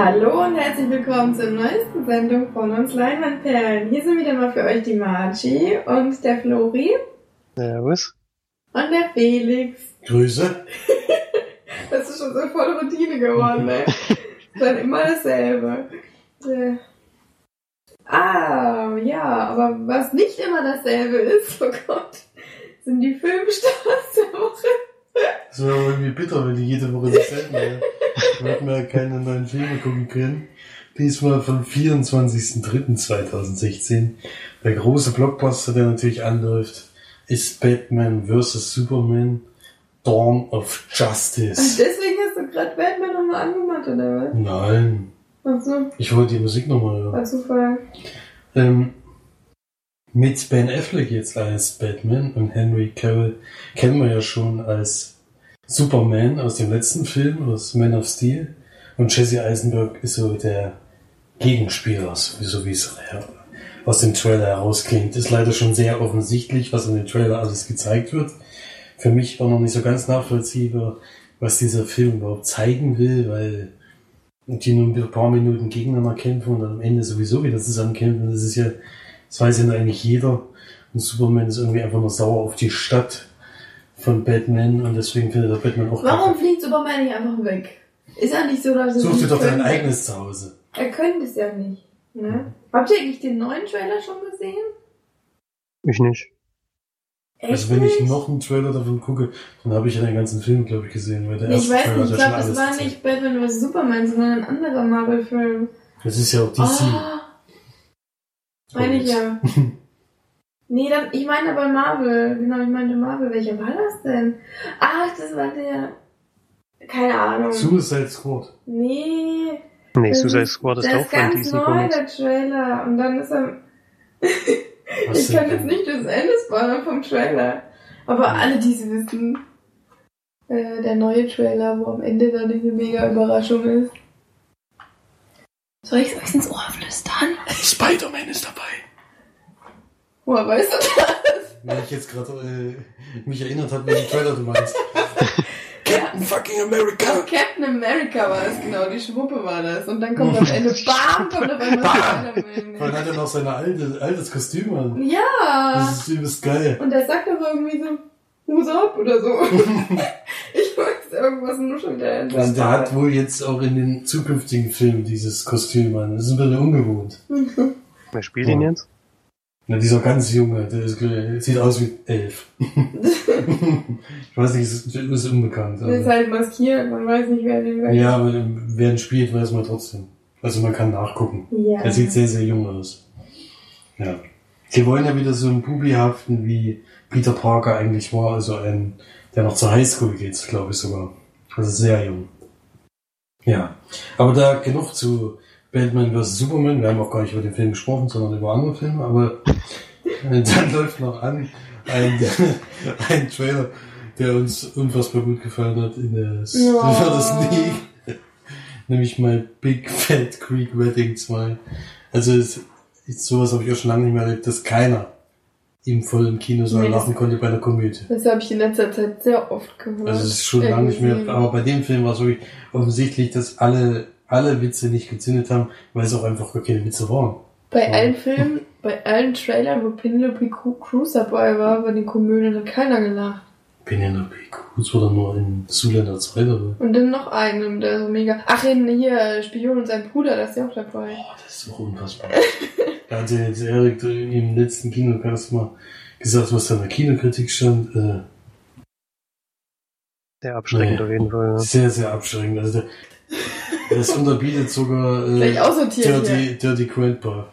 Hallo und herzlich willkommen zur neuesten Sendung von uns Leinwandperlen. Hier sind wieder mal für euch die Margie und der Flori Servus. und der Felix. Grüße. Das ist schon so voll Routine geworden, ne? Ist dann immer dasselbe. Äh. Ah, ja, aber was nicht immer dasselbe ist, oh Gott, sind die Filmstars der Woche. Das wäre irgendwie bitter, wenn die jede Woche dasselbe wäre. Hätten ja keine neuen Filme gucken können. Diesmal vom 24.03.2016. Der große Blockbuster, der natürlich anläuft, ist Batman vs. Superman Dawn of Und Justice. deswegen hast du gerade Batman nochmal angemacht, oder Nein, was? Ach so, ich wollte die Musik nochmal hören. war Zufall. Ähm, mit Ben Affleck jetzt als Batman und Henry Cavill kennen wir ja schon als Superman aus dem letzten Film, aus Man of Steel. Und Jesse Eisenberg ist so der Gegenspieler, so wie es aus dem Trailer herausklingt. Ist leider schon sehr offensichtlich, was in dem Trailer alles gezeigt wird. Für mich war noch nicht so ganz nachvollziehbar, was dieser Film überhaupt zeigen will, weil die nur ein paar Minuten gegeneinander kämpfen und am Ende sowieso wieder zusammenkämpfen. Das ist ja, das weiß ja eigentlich jeder. Und Superman ist irgendwie einfach nur sauer auf die Stadt von Batman und deswegen findet er Batman auch Warum kacke. fliegt Superman nicht einfach weg? Ist ja nicht so, dass er Such dir doch dein eigenes Zuhause. Er könnte es ja nicht. Ne? Habt ihr eigentlich den neuen Trailer schon gesehen? Ich nicht. Echt Also wenn ich noch einen Trailer davon gucke, dann habe ich ja den ganzen Film, glaube ich, gesehen. Weil der ich erste weiß Trailer nicht, ich glaube, das war gezeigt. nicht Batman vs. Superman, sondern ein anderer Marvel-Film. Das ist ja auch DC. Ah, meine ich ja. Nee, dann, ich meine aber Marvel. Genau, ich meinte Marvel. Welcher war das denn? Ach, das war der. Keine Ahnung. Suicide Squad. Nee. Nee, das Suicide ist- Squad ist der auch ist von ganz DC neu, Comics. der Trailer. Und dann ist er. Was ich kann jetzt nicht das Ende spoilern vom Trailer. Aber alle, die es wissen, äh, der neue Trailer, wo am Ende dann diese mega Überraschung ist. Soll ich euch ins Ohr flüstern? Spider-Man ist dabei. Woher weißt du das? Wenn ich jetzt gerade äh, mich erinnert habe, welchen Trailer du meinst. Captain fucking America! Captain America war das genau, die Schwuppe war das. Und dann kommt am Ende, BAM, kommt auf einmal Spider-Man. Vor allem hat er noch sein alte, altes Kostüm an. Ja! Das ist übelst geil. Und der sagt aber irgendwie so, Hose ab oder so. ich weiß irgendwas nur schon wieder. in Und der hat wohl jetzt auch in den zukünftigen Filmen dieses Kostüm an. Das ist ein bisschen ungewohnt. Wer spielt ihn jetzt? Na, dieser ganz junge, der ist, sieht aus wie elf. ich weiß nicht, ist, ist unbekannt. Der ist halt maskiert, man weiß nicht, wer den ja, aber wer ihn spielt, weiß man trotzdem. Also man kann nachgucken. Ja. Er sieht sehr, sehr jung aus. Ja. Sie wollen ja wieder so einen Bubi haften, wie Peter Parker eigentlich war, also ein, der noch zur Highschool geht, glaube ich sogar. Also sehr jung. Ja. Aber da genug zu Batman vs. Superman. Wir haben auch gar nicht über den Film gesprochen, sondern über andere Filme, aber äh, dann läuft noch an ein, ein Trailer, der uns unfassbar gut gefallen hat in der Ja. League. Nämlich mal Big Fat Creek Wedding 2. Also es, ist, sowas habe ich auch schon lange nicht mehr erlebt, dass keiner im vollen Kinosaal Nee, lachen konnte bei einer Komödie. Das habe ich in letzter Zeit sehr oft gehört. Also es ist schon lange nicht mehr, aber bei dem Film war es wirklich offensichtlich, dass alle, alle Witze nicht gezündet haben, weil es auch einfach gar keine Witze waren. Bei Ja. allen Filmen, bei allen Trailern, wo Penelope Cru- Cruz dabei war, bei den Komödien hat keiner gelacht. Penelope Cruz war dann nur in Zuländer 2 dabei. Und dann noch einen, der so mega. Ach, in hier, Spion und sein Bruder, das ist ja auch dabei. Boah, das ist doch unfassbar. da hat ja jetzt Erik im letzten Kinocast mal gesagt, was da in der Kinokritik stand. Äh, Sehr abschreckend Nee. auf jeden Fall. ja. sehr, sehr abschreckend. Also der, das unterbietet sogar äh. Dirty, Dirty Grandpa.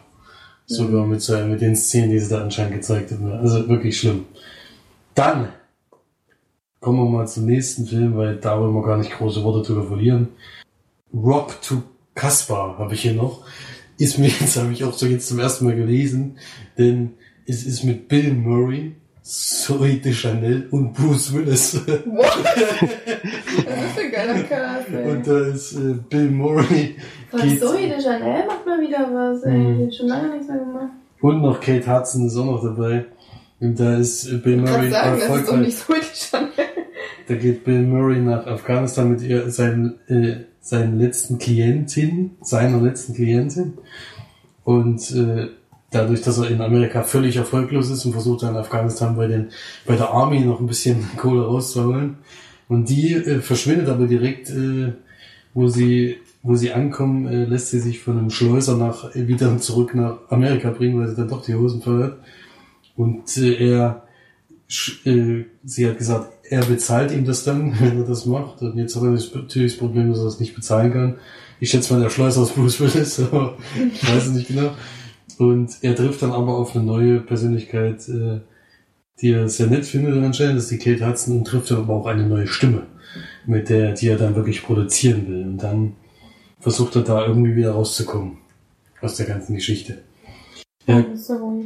Sogar mit, seinen, mit den Szenen, die sie da anscheinend gezeigt haben. Also wirklich schlimm. Dann kommen wir mal zum nächsten Film, weil da wollen wir gar nicht große Worte drüber verlieren. Rob to Kaspar habe ich hier noch. Ist mir jetzt, habe ich auch so jetzt zum ersten Mal gelesen, denn es ist mit Bill Murray, Zoe de Chanel und Bruce Willis. What? das ist ein geiler Cast, ey. und da ist äh, Bill Murray geht- Zoe de Chanel macht mal wieder was, ey. Mhm. Die hat schon lange nichts mehr gemacht. und noch Kate Hudson ist auch noch dabei. Und da ist äh, Bill Murray sagen, das ist doch erfolgreich. nicht Zoe de Chanel. Da geht Bill Murray nach Afghanistan mit ihr, seinem, äh, seinen letzten Klientin, seiner letzten Klientin. Und äh, dadurch, dass er in Amerika völlig erfolglos ist und versucht er in Afghanistan bei, den, bei der Army noch ein bisschen Kohle rauszuholen. Und die äh, verschwindet aber direkt, äh, wo sie wo sie ankommen, äh, lässt sie sich von einem Schleuser nach, äh, wieder zurück nach Amerika bringen, weil sie dann doch die Hosen verhört. Und äh, er, äh, sie hat gesagt, er bezahlt ihm das dann, wenn er das macht. Und jetzt hat er natürlich das Problem, dass er das nicht bezahlen kann. Ich schätze mal, der Schleuser aus Bruce Willis, aber ich weiß es nicht genau. Und er trifft dann aber auf eine neue Persönlichkeit, äh, die er sehr nett findet anscheinend, das ist die Kate Hudson, und trifft dann aber auch eine neue Stimme, mit der, die er dann wirklich produzieren will. Und dann versucht er da irgendwie wieder rauszukommen aus der ganzen Geschichte. Ja, so.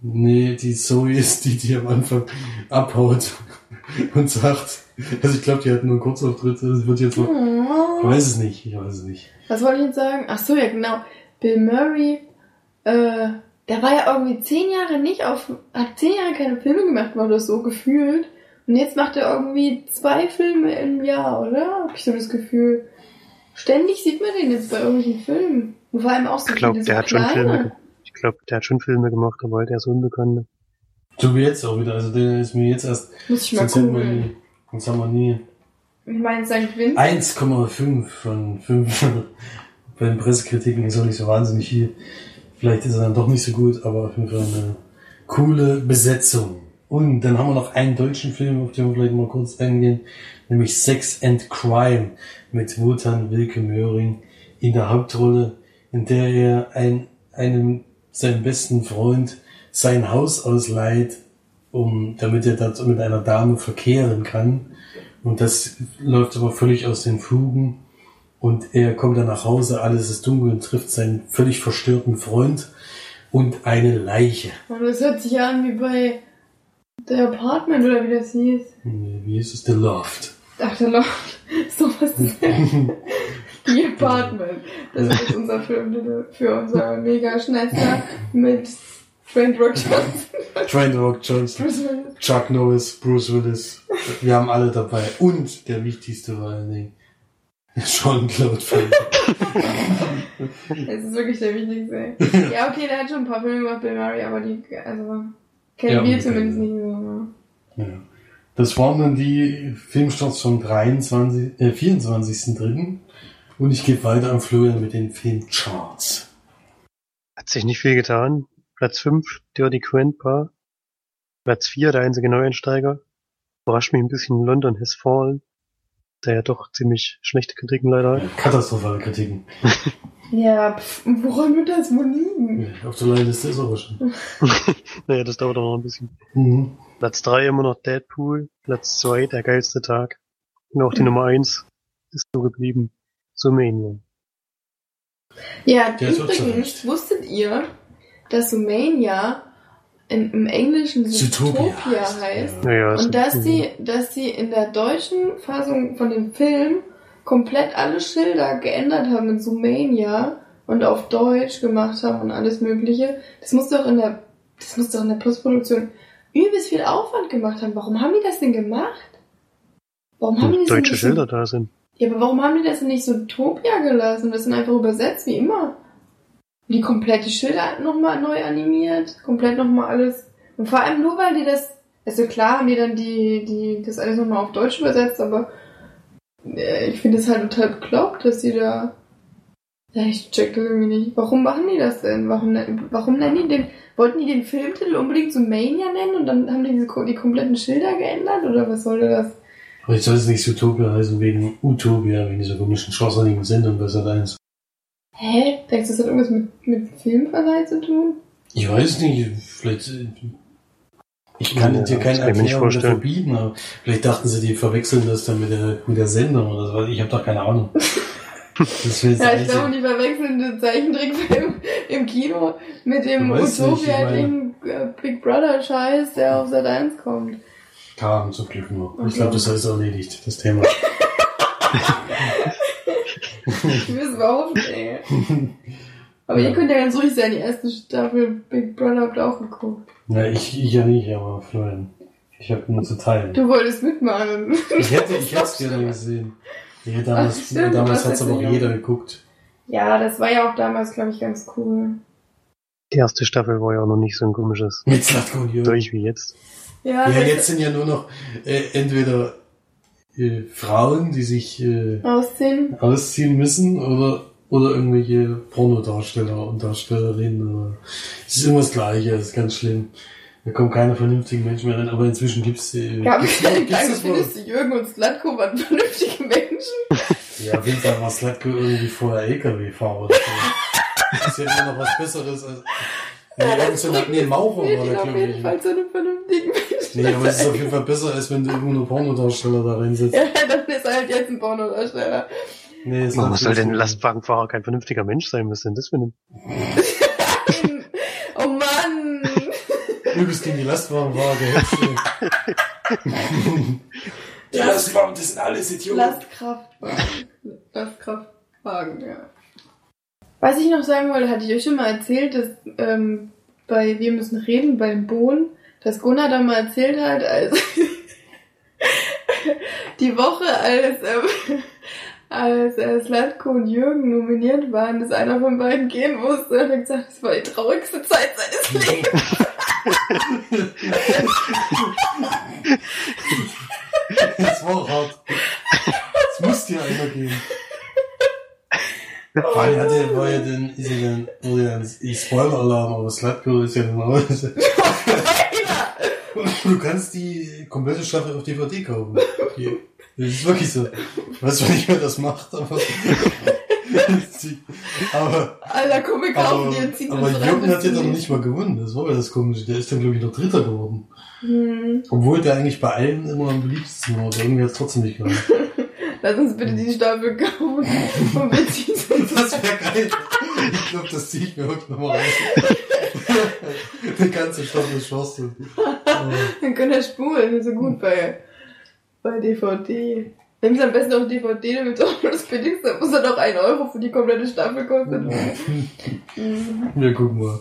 Nee, die Zoe ist die, die am Anfang abhaut und sagt, also ich glaube, die hat nur einen Kurzauftritt, das wird jetzt noch, ich Oh. weiß es nicht, ich weiß es nicht. Was wollte ich jetzt sagen? Ach so, ja genau. Bill Murray, äh, der war ja irgendwie zehn Jahre nicht auf, hat zehn Jahre keine Filme gemacht, war das so gefühlt. Und jetzt macht er irgendwie zwei Filme im Jahr, oder? Hab ich so das Gefühl. Ständig sieht man den jetzt bei irgendwelchen Filmen. Und vor allem auch so Ich glaube, der so hat schon kleine. Filme, ich glaube, der hat schon Filme gemacht, aber der ist unbekannt. So wie jetzt auch wieder, also der ist mir jetzt erst, Muss ich mal nie, sonst haben wir nie Ich meine, St. Vincent. 1,5 von 5 bei den Pressekritiken ist auch nicht so wahnsinnig viel. Vielleicht ist er dann doch nicht so gut, aber auf jeden Fall eine coole Besetzung. Und dann haben wir noch einen deutschen Film, auf den wir vielleicht mal kurz eingehen, nämlich Sex and Crime mit Wotan Wilke Möhring in der Hauptrolle, in der er ein, einem, seinem besten Freund sein Haus ausleiht, um, damit er dort mit einer Dame verkehren kann. Und das läuft aber völlig aus den Fugen. Und er kommt dann nach Hause, alles ist dunkel und trifft seinen völlig verstörten Freund und eine Leiche. Und das hört sich ja an wie bei The Apartment oder wie das hieß. Wie ist es? The Loft. Ach, der Loft. So was ist Die Apartment. Das ist unser Filmtitel für unser mega Schnetzer mit Trent Rock Johnson. Train Rock Johnson, Bruce Willis. Chuck Norris, Bruce Willis. Wir haben alle dabei. Und der wichtigste vor allen Dingen, Jean-Claude Van Das ist wirklich der wichtigste. Ja, okay, der hat schon ein paar Filme gemacht, Bill Murray, aber die, also, kennen Ja, wir zumindest nicht so. ne? Ja. Das waren dann die Filmstarts vom 23, äh, 24.3. Und ich gebe weiter an Florian mit den Filmcharts. Hat sich nicht viel getan. Platz 5, Dirty Grandpa. Platz 4, der einzige Neueinsteiger. Überrascht mich ein bisschen, London has fallen. Der ja doch ziemlich schlechte Kritiken leider hat. Katastrophale Kritiken. Ja, pff, woran wird das wohl liegen? Auf der Leihliste ist aber schon. Naja, das dauert auch noch ein bisschen. Mhm. Platz 3 immer noch Deadpool. Platz 2, der geilste Tag. Und auch die Nummer 1 ist so geblieben. Sumania. Ja, Der übrigens, wusstet ihr, dass Sumania in, im Englischen Zootopia heißt, heißt? ja. Naja, Und dass die, dass die in der deutschen Fassung von dem Film komplett alle Schilder geändert haben in Sumania und auf Deutsch gemacht haben und alles Mögliche. Das muss doch in der, das muss doch in der Postproduktion übelst viel Aufwand gemacht haben. Warum haben die das denn gemacht? Warum haben die das deutsche nicht Schilder da sind. So, ja, aber warum haben die das denn nicht so Topia gelassen? Das sind einfach übersetzt, wie immer. Die komplette Schilder nochmal neu animiert, komplett nochmal alles. Und vor allem nur, weil die das, also klar haben die dann die, die, das alles nochmal auf Deutsch übersetzt, aber äh, ich finde es halt total bekloppt, dass die da, ja, ich check das irgendwie nicht. Warum machen die das denn? Warum, nen- warum nennen die den, wollten die den Filmtitel unbedingt so Mania nennen und dann haben die diese, die kompletten Schilder geändert oder was sollte das? Aber jetzt soll es nicht Zootopia heißen wegen Utopia, wegen dieser komischen schlosserigen Sendung bei Sat 1. Hä? Denkst du, das hat irgendwas mit, mit Filmverleih zu tun? Ich weiß nicht, vielleicht. äh, Ich kann Ja, dir keine kann ich mir nicht Erklärung dafür vorstellen. bieten, aber vielleicht dachten sie, die verwechseln das dann mit der, mit der Sendung oder so. Ich habe doch keine Ahnung. Das Ja, ich glaube, die verwechseln den Zeichentrickfilm im Kino mit dem ich Utopia-Ding äh, Big Brother-Scheiß, der auf Sat 1 kommt. Kam zum Glück nur. Ich Okay. glaube, das ist erledigt, das Thema. Ich will es überhaupt nicht, ey. Aber ihr könnt ja ganz ruhig sein, die erste Staffel Big Brother habt ihr auch geguckt. Na, ich, ich ja nicht, aber Florian. Ich habe nur zu teilen. Du wolltest mitmachen. Ich hätte, ich es gerne gesehen. Ja, damals Ach, stimmt, damals hat es aber auch jeder geguckt. Ja, das war ja auch damals, glaube ich, ganz cool. Die erste Staffel war ja auch noch nicht so ein komisches Mit Slatko und Jürgen. Durch wie jetzt. Ja, Ja, jetzt sind ja nur noch äh, entweder äh, Frauen, die sich äh, ausziehen. ausziehen müssen oder oder irgendwelche Pornodarsteller und Darstellerinnen. Oder es ist immer das Gleiche, das ist ganz schlimm. Da kommen keine vernünftigen Menschen mehr rein, aber inzwischen gibt's äh, Gab gibt's, gibt's wohl? findest du, Jürgen und Slatko waren vernünftige Menschen? Ja, auf jeden Fall war Slatko irgendwie vorher LKW-Fahrer. oder so. Das ist ja immer noch was Besseres als. Nee, irgend so ein, nee, Maurer war der, ihnen auf glaube jeden ich. Fall zu einem vernünftigen Menschen. Nee, aber es ist auf jeden Fall besser, als wenn du irgendwo nur Pornodarsteller da reinsetzt. Ja, dann ist er halt jetzt ein Pornodarsteller. Nee, ist Warum soll denn ein. Lastwagenfahrer kein vernünftiger Mensch sein? Was ist denn das für ein... oh Mann! Übelst gegen die Lastwagenfahrer gehetzt. Die Lastwagen, das sind alles Idioten. Lastkraftwagen. Lastkraftwagen, ja. Was ich noch sagen wollte, hatte ich euch schon mal erzählt, dass ähm, bei Wir müssen reden, beim Bohnen, dass Gunnar da mal erzählt hat, als die Woche, als, ähm, als äh, Slatko und Jürgen nominiert waren, dass einer von beiden gehen musste, hat er gesagt, das war die traurigste Zeit seines Lebens. Das war hart. Es musste ja einer gehen. Weil er hatte, war ja dann, ist ja dann, wurde ja ein Spoiler-Alarm, aber Slatko ist ja dann raus. Du kannst die komplette Staffel auf DVD kaufen. Die- Das ist wirklich so. Ich weiß nicht, wer das macht, aber. aber, Alter, komm, wir kaufen aber, die und ziehen aber rein, Jürgen hat ja dann nicht mal gewonnen. Das war ja das Komische. Der ist dann, glaube ich, noch Dritter geworden. Hm. Obwohl der eigentlich bei allen immer am beliebtesten war. Aber irgendwie hat es trotzdem nicht gewonnen. Lass uns bitte die Staffel kaufen und wir ziehen es uns Das wäre geil. Ich glaube, das ziehe ich mir wirklich nochmal raus. Die ganze Staffel Chance. Dann können wir spulen, ist so gut bei, bei DVD. Nimm es am besten auf DVD, damit es auch das billigste, muss er doch 1 Euro für die komplette Staffel kosten. Mhm. Wir gucken mal.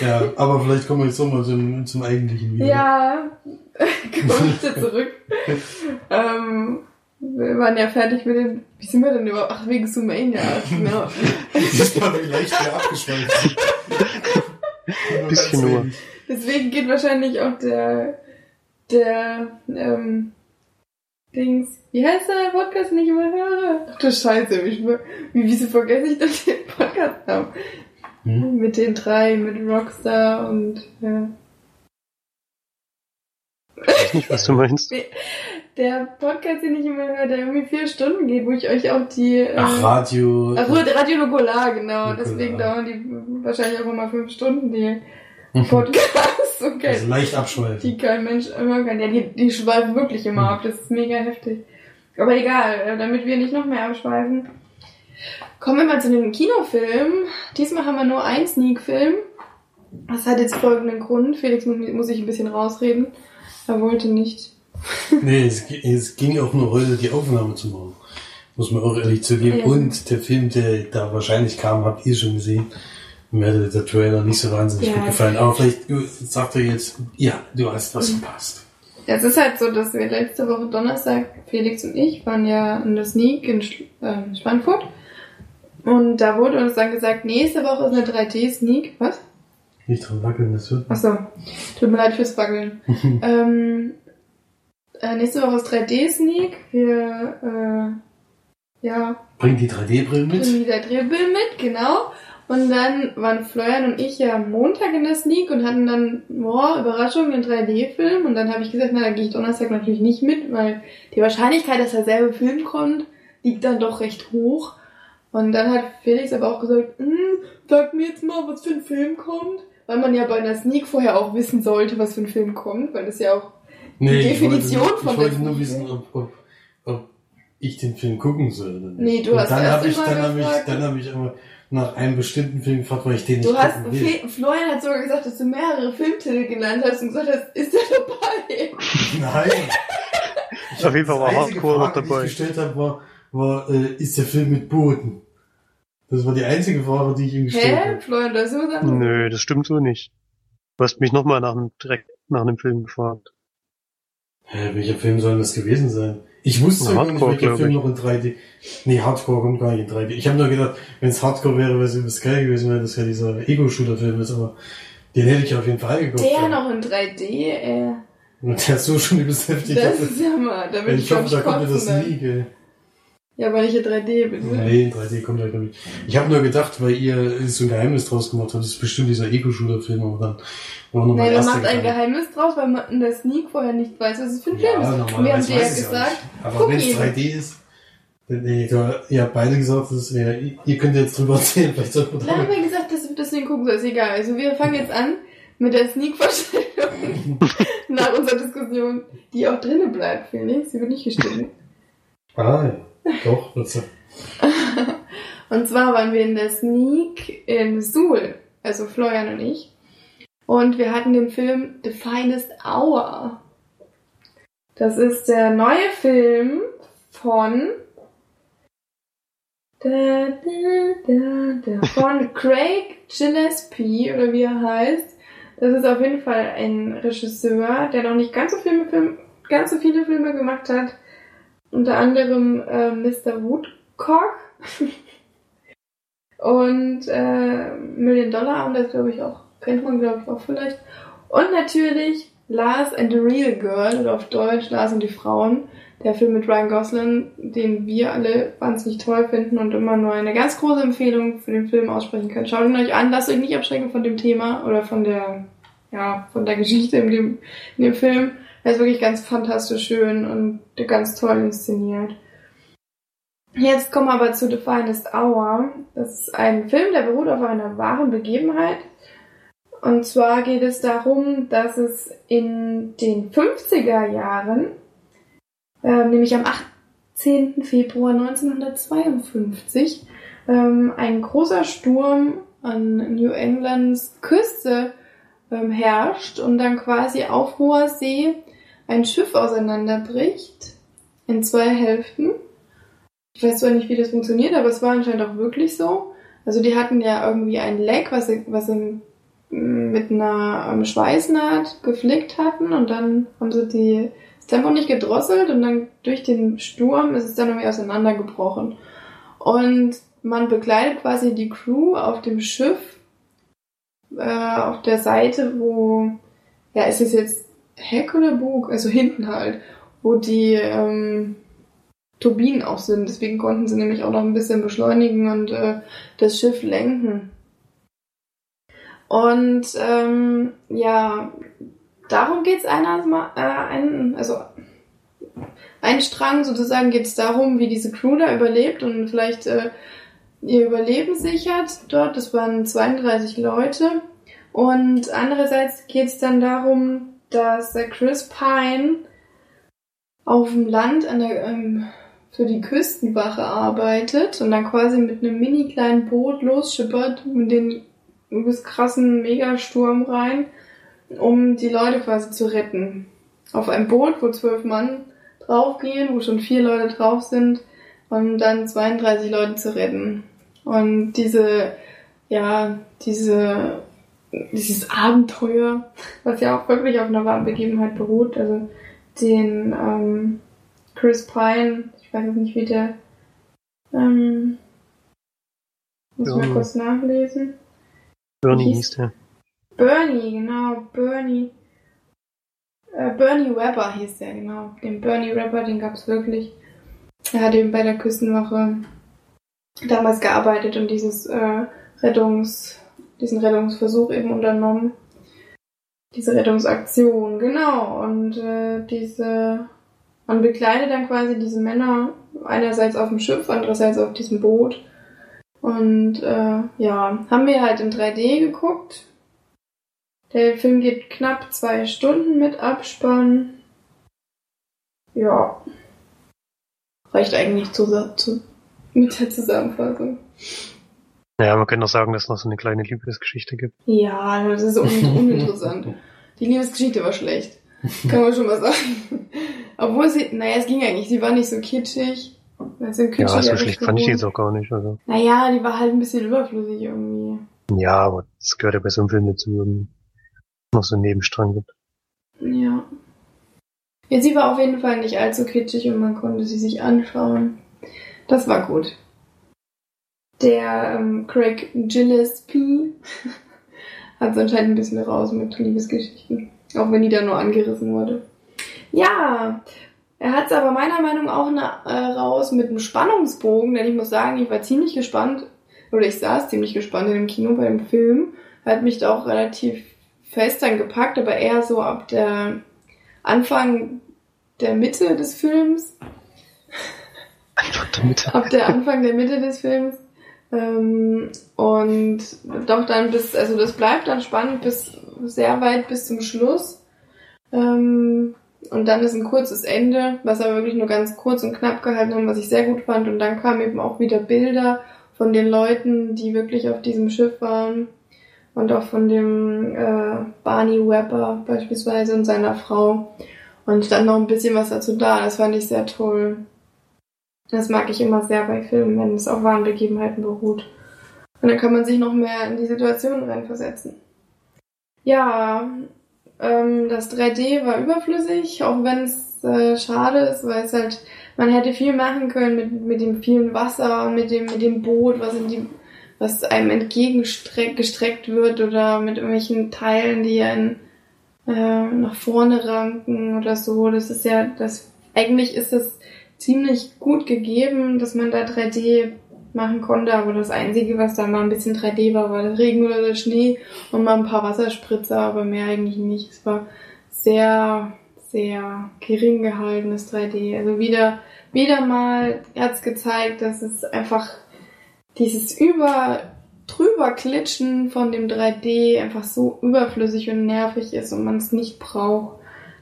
Ja, aber vielleicht kommen wir jetzt nochmal zum, zum eigentlichen Video. Ja, kommen wir zurück. ähm, wir waren ja fertig mit den, wie sind wir denn überhaupt? Ach, wegen Sumania, genau. Diesmal vielleicht wieder abgeschweift. Bisschen nur. Deswegen geht wahrscheinlich auch der, der, ähm, Dings, wie heißt der Podcast, den ich immer höre? Ach du Scheiße, wie, wie, wieso vergesse ich das den Podcast haben? Hm? Mit den drei, mit Rockstar und, ja. Ich weiß nicht, was du meinst. Der Podcast, den ich immer höre, der irgendwie vier Stunden geht, wo ich euch auch die, äh, Ach, Radio. Ach, Radio Nukular, genau. Nukular. Deswegen dauern die wahrscheinlich auch immer fünf Stunden, die Podcasts. Okay. Also leicht abschweifen. die kein Mensch hören kann. Ja, die, die schweifen wirklich immer ab. Das ist mega heftig. Aber egal, äh, damit wir nicht noch mehr abschweifen. Kommen wir mal zu den Kinofilmen. Diesmal haben wir nur einen Sneak-Film. Das hat jetzt folgenden Grund. Felix muss, muss ich ein bisschen rausreden. Er wollte nicht. Nee, es, es ging auch nur heute, die Aufnahme zu machen. Muss man auch ehrlich zugeben. Ja. Und der Film, der da wahrscheinlich kam, habt ihr schon gesehen. Mir hatte der Trailer nicht so wahnsinnig Ja. gut gefallen. Aber vielleicht du, sagt er jetzt, ja, du hast was Mhm. verpasst. Es ist halt so, dass wir letzte Woche Donnerstag, Felix und ich, waren ja in der Sneak in Sch- ähm, Schweinfurt. Und da wurde uns dann gesagt, nächste Woche ist eine 3D-Sneak. Was? Nicht dran wackeln, das wird. Achso, tut mir leid fürs Wackeln. ähm, äh, nächste Woche ist 3D-Sneak. Wir, äh, ja, Bring die 3D-Brillen mit. bringen wieder Drehbild mit, genau. Und dann waren Florian und ich ja am Montag in der Sneak und hatten dann, boah, Überraschung, den 3D-Film. Und dann habe ich gesagt, na, dann gehe ich Donnerstag natürlich nicht mit, weil die Wahrscheinlichkeit, dass derselbe Film kommt, liegt dann doch recht hoch. Und dann hat Felix aber auch gesagt, hm, sag mir jetzt mal, was für ein Film kommt. Weil man ja bei einer Sneak vorher auch wissen sollte, was für ein Film kommt, weil das ja auch Nee, Die Definition ich wollte, von Ich wollte nur wissen, ob, ob, ob ich den Film gucken soll. Oder nicht. Nee, du Und hast dann erst habe ich, dann habe ich, dann habe ich immer nach einem bestimmten Film gefragt, weil ich den nicht Du hast, gucken will. Florian hat sogar gesagt, dass du mehrere Filmtitel genannt hast und gesagt hast, ist der dabei? Nein. Ich Auf jeden Fall die war einzige Hardcore noch Frage, dabei. Die ich gestellt habe, war, war äh, ist der Film mit Booten? Das war die einzige Frage, die ich ihm gestellt Hä? habe. Florian, du hast immer gesagt, Nö, das stimmt so nicht. Du hast mich nochmal nach einem, direkt nach einem Film gefragt. Hä, welcher Film soll das gewesen sein? Ich wusste sogar nicht, Hardcore, welcher Film ich. noch in 3D. Nee, Hardcore kommt gar nicht in 3D. Ich habe nur gedacht, wenn es Hardcore wäre, wäre es übelst geil gewesen, weil das ja dieser Ego-Shooter-Film ist, aber den hätte ich auf jeden Fall geguckt. der ja. noch in 3D, äh, Und der ist so schon übelst heftig. das ist ja mal, da will ich, ich hoffe, ich, da kommt mir das dann. nie, gell. Ja, aber nicht in 3D, bitte. Nee, in 3D kommt er, glaube ich. Ich habe nur gedacht, weil ihr so ein Geheimnis draus gemacht habt, das ist bestimmt dieser Ego-Shooter-Film, aber dann war noch Nein, man macht ein. Geheimnis draus, weil man in der Sneak vorher nicht weiß, was es für ein Film Ja, ist. wir haben dir ja ich gesagt, nicht. Aber wenn es ihn. 3D ist, dann, nee, ihr habt beide gesagt, das wäre, ihr könnt jetzt drüber erzählen, vielleicht sollte man Dann haben wir gesagt, dass wir das nicht gucken sollen, ist egal. Also wir fangen jetzt an mit der Sneak-Vorstellung nach unserer Diskussion, die auch drinnen bleibt, Felix. Sie wird nicht gestellt. Ah, ja. Doch, das Und zwar waren wir in der Sneak in Suhl, also Florian und ich. Und wir hatten den Film The Finest Hour. Das ist der neue Film von da, da, da, von Craig Gillespie oder wie er heißt. Das ist auf jeden Fall ein Regisseur, der noch nicht ganz so, Filme, Film, ganz so viele Filme gemacht hat. Unter anderem äh, Mr. Woodcock und äh, Million Dollar und das glaube ich auch, kennt man glaube ich auch vielleicht. Und natürlich Lars and the Real Girl oder auf Deutsch Lars und die Frauen, der Film mit Ryan Gosling, den wir alle wahnsinnig toll finden und immer nur eine ganz große Empfehlung für den Film aussprechen können. Schaut ihn euch an, lasst euch nicht abschrecken von dem Thema oder von der, ja, von der Geschichte in dem, in dem Film. Er ist wirklich ganz fantastisch schön und ganz toll inszeniert. Jetzt kommen wir aber zu The Finest Hour. Das ist ein Film, der beruht auf einer wahren Begebenheit. Und zwar geht es darum, dass es in den 50er Jahren, äh, nämlich am 18. Februar 1952, ähm, ein großer Sturm an New Englands Küste ähm, herrscht und dann quasi auf hoher See ein Schiff auseinanderbricht in zwei Hälften. Ich weiß zwar nicht, wie das funktioniert, aber es war anscheinend auch wirklich so. Also die hatten ja irgendwie ein Leck, was sie, was sie mit einer ähm, Schweißnaht geflickt hatten und dann haben sie die, das Tempo nicht gedrosselt und dann durch den Sturm ist es dann irgendwie auseinandergebrochen. Und man begleitet quasi die Crew auf dem Schiff äh, auf der Seite, wo, ja, ist es jetzt Heck oder Bug? Also hinten halt, wo die ähm, Turbinen auch sind. Deswegen konnten sie nämlich auch noch ein bisschen beschleunigen und äh, das Schiff lenken. Und ähm, ja, darum geht's einer, äh, ein, also ein Strang sozusagen geht's darum, wie diese Crew da überlebt und vielleicht äh, ihr Überleben sichert dort. Das waren 32 Leute. Und andererseits geht's dann darum, dass der Chris Pine auf dem Land an der, ähm, für die Küstenwache arbeitet und dann quasi mit einem mini kleinen Boot losschippert mit den übelst krassen Megasturm rein, um die Leute quasi zu retten. Auf einem Boot, wo zwölf Mann draufgehen, wo schon vier Leute drauf sind, und dann 32 Leute zu retten. Und diese, ja, diese, dieses Abenteuer, was ja auch wirklich auf einer wahren Begebenheit beruht, also den ähm, Chris Pine, ich weiß jetzt nicht, wie der, ähm, muss ich mal kurz nachlesen. Bernie Hieß- hieß der. Bernie, genau, Bernie. Äh, Bernie Webber hieß der, genau. Den Bernie Webber, den gab's wirklich. Er hat eben bei der Küstenwache damals gearbeitet und dieses äh, Rettungs, diesen Rettungsversuch eben unternommen. Diese Rettungsaktion, genau. Und äh, diese, man begleitet dann quasi diese Männer einerseits auf dem Schiff, andererseits auf diesem Boot. Und äh, ja, haben wir halt in 3D geguckt. Der Film geht knapp zwei Stunden mit Abspann. Ja. Reicht eigentlich zu, zu, mit der Zusammenfassung. Ja, man könnte auch sagen, dass es noch so eine kleine Liebesgeschichte gibt. Ja, das ist un uninteressant. Die Liebesgeschichte war schlecht. Kann man schon mal sagen. Obwohl sie, naja, es ging eigentlich, sie war nicht so kitschig. Also Ja, so schlecht fand ich die jetzt auch gar nicht. Also. Naja, die war halt ein bisschen überflüssig irgendwie. Ja, aber das gehört ja bei so einem Film dazu, irgendwie noch so einen Nebenstrang gibt. Ja. Ja, sie war auf jeden Fall nicht allzu kitschig und man konnte sie sich anschauen. Das war gut. Der ähm, Craig Gillespie hat es anscheinend ein bisschen raus mit Liebesgeschichten. Auch wenn die da nur angerissen wurde. Ja, er hat es aber meiner Meinung nach auch na, äh, raus mit einem Spannungsbogen, denn ich muss sagen, ich war ziemlich gespannt, oder ich saß ziemlich gespannt in dem Kino bei dem Film. Hat mich da auch relativ fest dann gepackt, aber eher so ab der Anfang der Mitte des Films. Einfach der Mitte. Ab der Anfang der Mitte des Films. Ähm, und doch dann bis, also das bleibt dann spannend bis sehr weit bis zum Schluss. Ähm, und dann ist ein kurzes Ende, was aber wirklich nur ganz kurz und knapp gehalten haben, was ich sehr gut fand. Und dann kamen eben auch wieder Bilder von den Leuten, die wirklich auf diesem Schiff waren. Und auch von dem äh, Barney Webber beispielsweise und seiner Frau. Und stand noch ein bisschen was dazu da. Das fand ich sehr toll. Das mag ich immer sehr bei Filmen, wenn es auf wahren Begebenheiten beruht. Und dann kann man sich noch mehr in die Situation reinversetzen. Ja, ähm, das 3D war überflüssig, auch wenn es äh, schade ist, weil es halt, man hätte viel machen können mit, mit dem vielen Wasser, mit dem, mit dem Boot, was in die, was einem entgegengestreckt wird oder mit irgendwelchen Teilen, die einen äh, nach vorne ranken oder so. Das ist ja, das, eigentlich ist das ziemlich gut gegeben, dass man da 3D machen konnte, aber das Einzige, was da mal ein bisschen 3D war, war der Regen oder der Schnee und mal ein paar Wasserspritzer, aber mehr eigentlich nicht. Es war sehr, sehr gering gehaltenes 3D. Also wieder, wieder mal hat's gezeigt, dass es einfach dieses über drüber klitschen von dem 3D einfach so überflüssig und nervig ist und man es nicht braucht.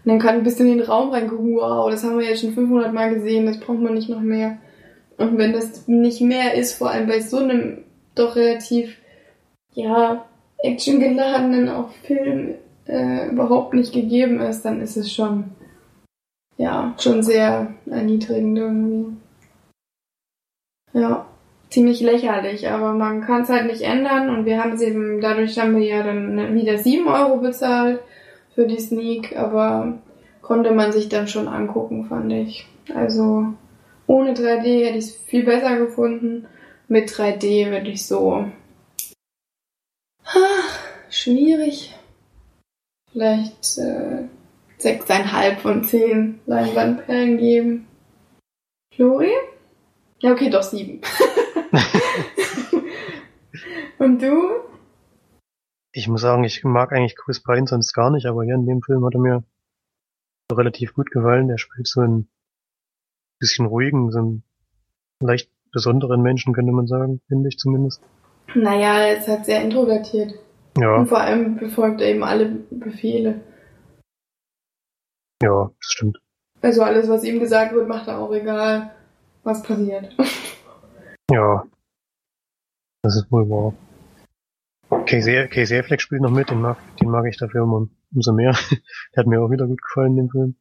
Und dann kann ein bisschen in den Raum reingucken, wow, das haben wir jetzt schon 500 Mal gesehen, das braucht man nicht noch mehr. Und wenn das nicht mehr ist, vor allem bei so einem doch relativ, ja, actiongeladenen auch Film äh, überhaupt nicht gegeben ist, dann ist es schon, ja, schon sehr erniedrigend irgendwie. Ja, ziemlich lächerlich, aber man kann es halt nicht ändern und wir haben es eben, dadurch haben wir ja dann wieder 7 Euro bezahlt für die Sneak, aber konnte man sich dann schon angucken, fand ich. Also ohne 3D hätte ich es viel besser gefunden. Mit 3D würde ich so ach, schwierig. Vielleicht äh, 6,5 von 10 Leinwandperlen geben. Flori? Ja, okay, doch 7. Und du? Ich muss sagen, ich mag eigentlich Chris Pine sonst gar nicht, aber hier in dem Film hat er mir relativ gut gefallen. Der spielt so einen bisschen ruhigen, so einen leicht besonderen Menschen, könnte man sagen, finde ich zumindest. Naja, er ist halt sehr introvertiert. Ja, Und vor allem befolgt er eben alle Befehle. ja, das stimmt. Also alles, was ihm gesagt wird, macht er auch egal, was passiert. Ja. Das ist wohl wahr. Casey, Casey Affleck spielt noch mit, den mag, den mag ich dafür immer umso mehr. Der hat mir auch wieder gut gefallen, den Film.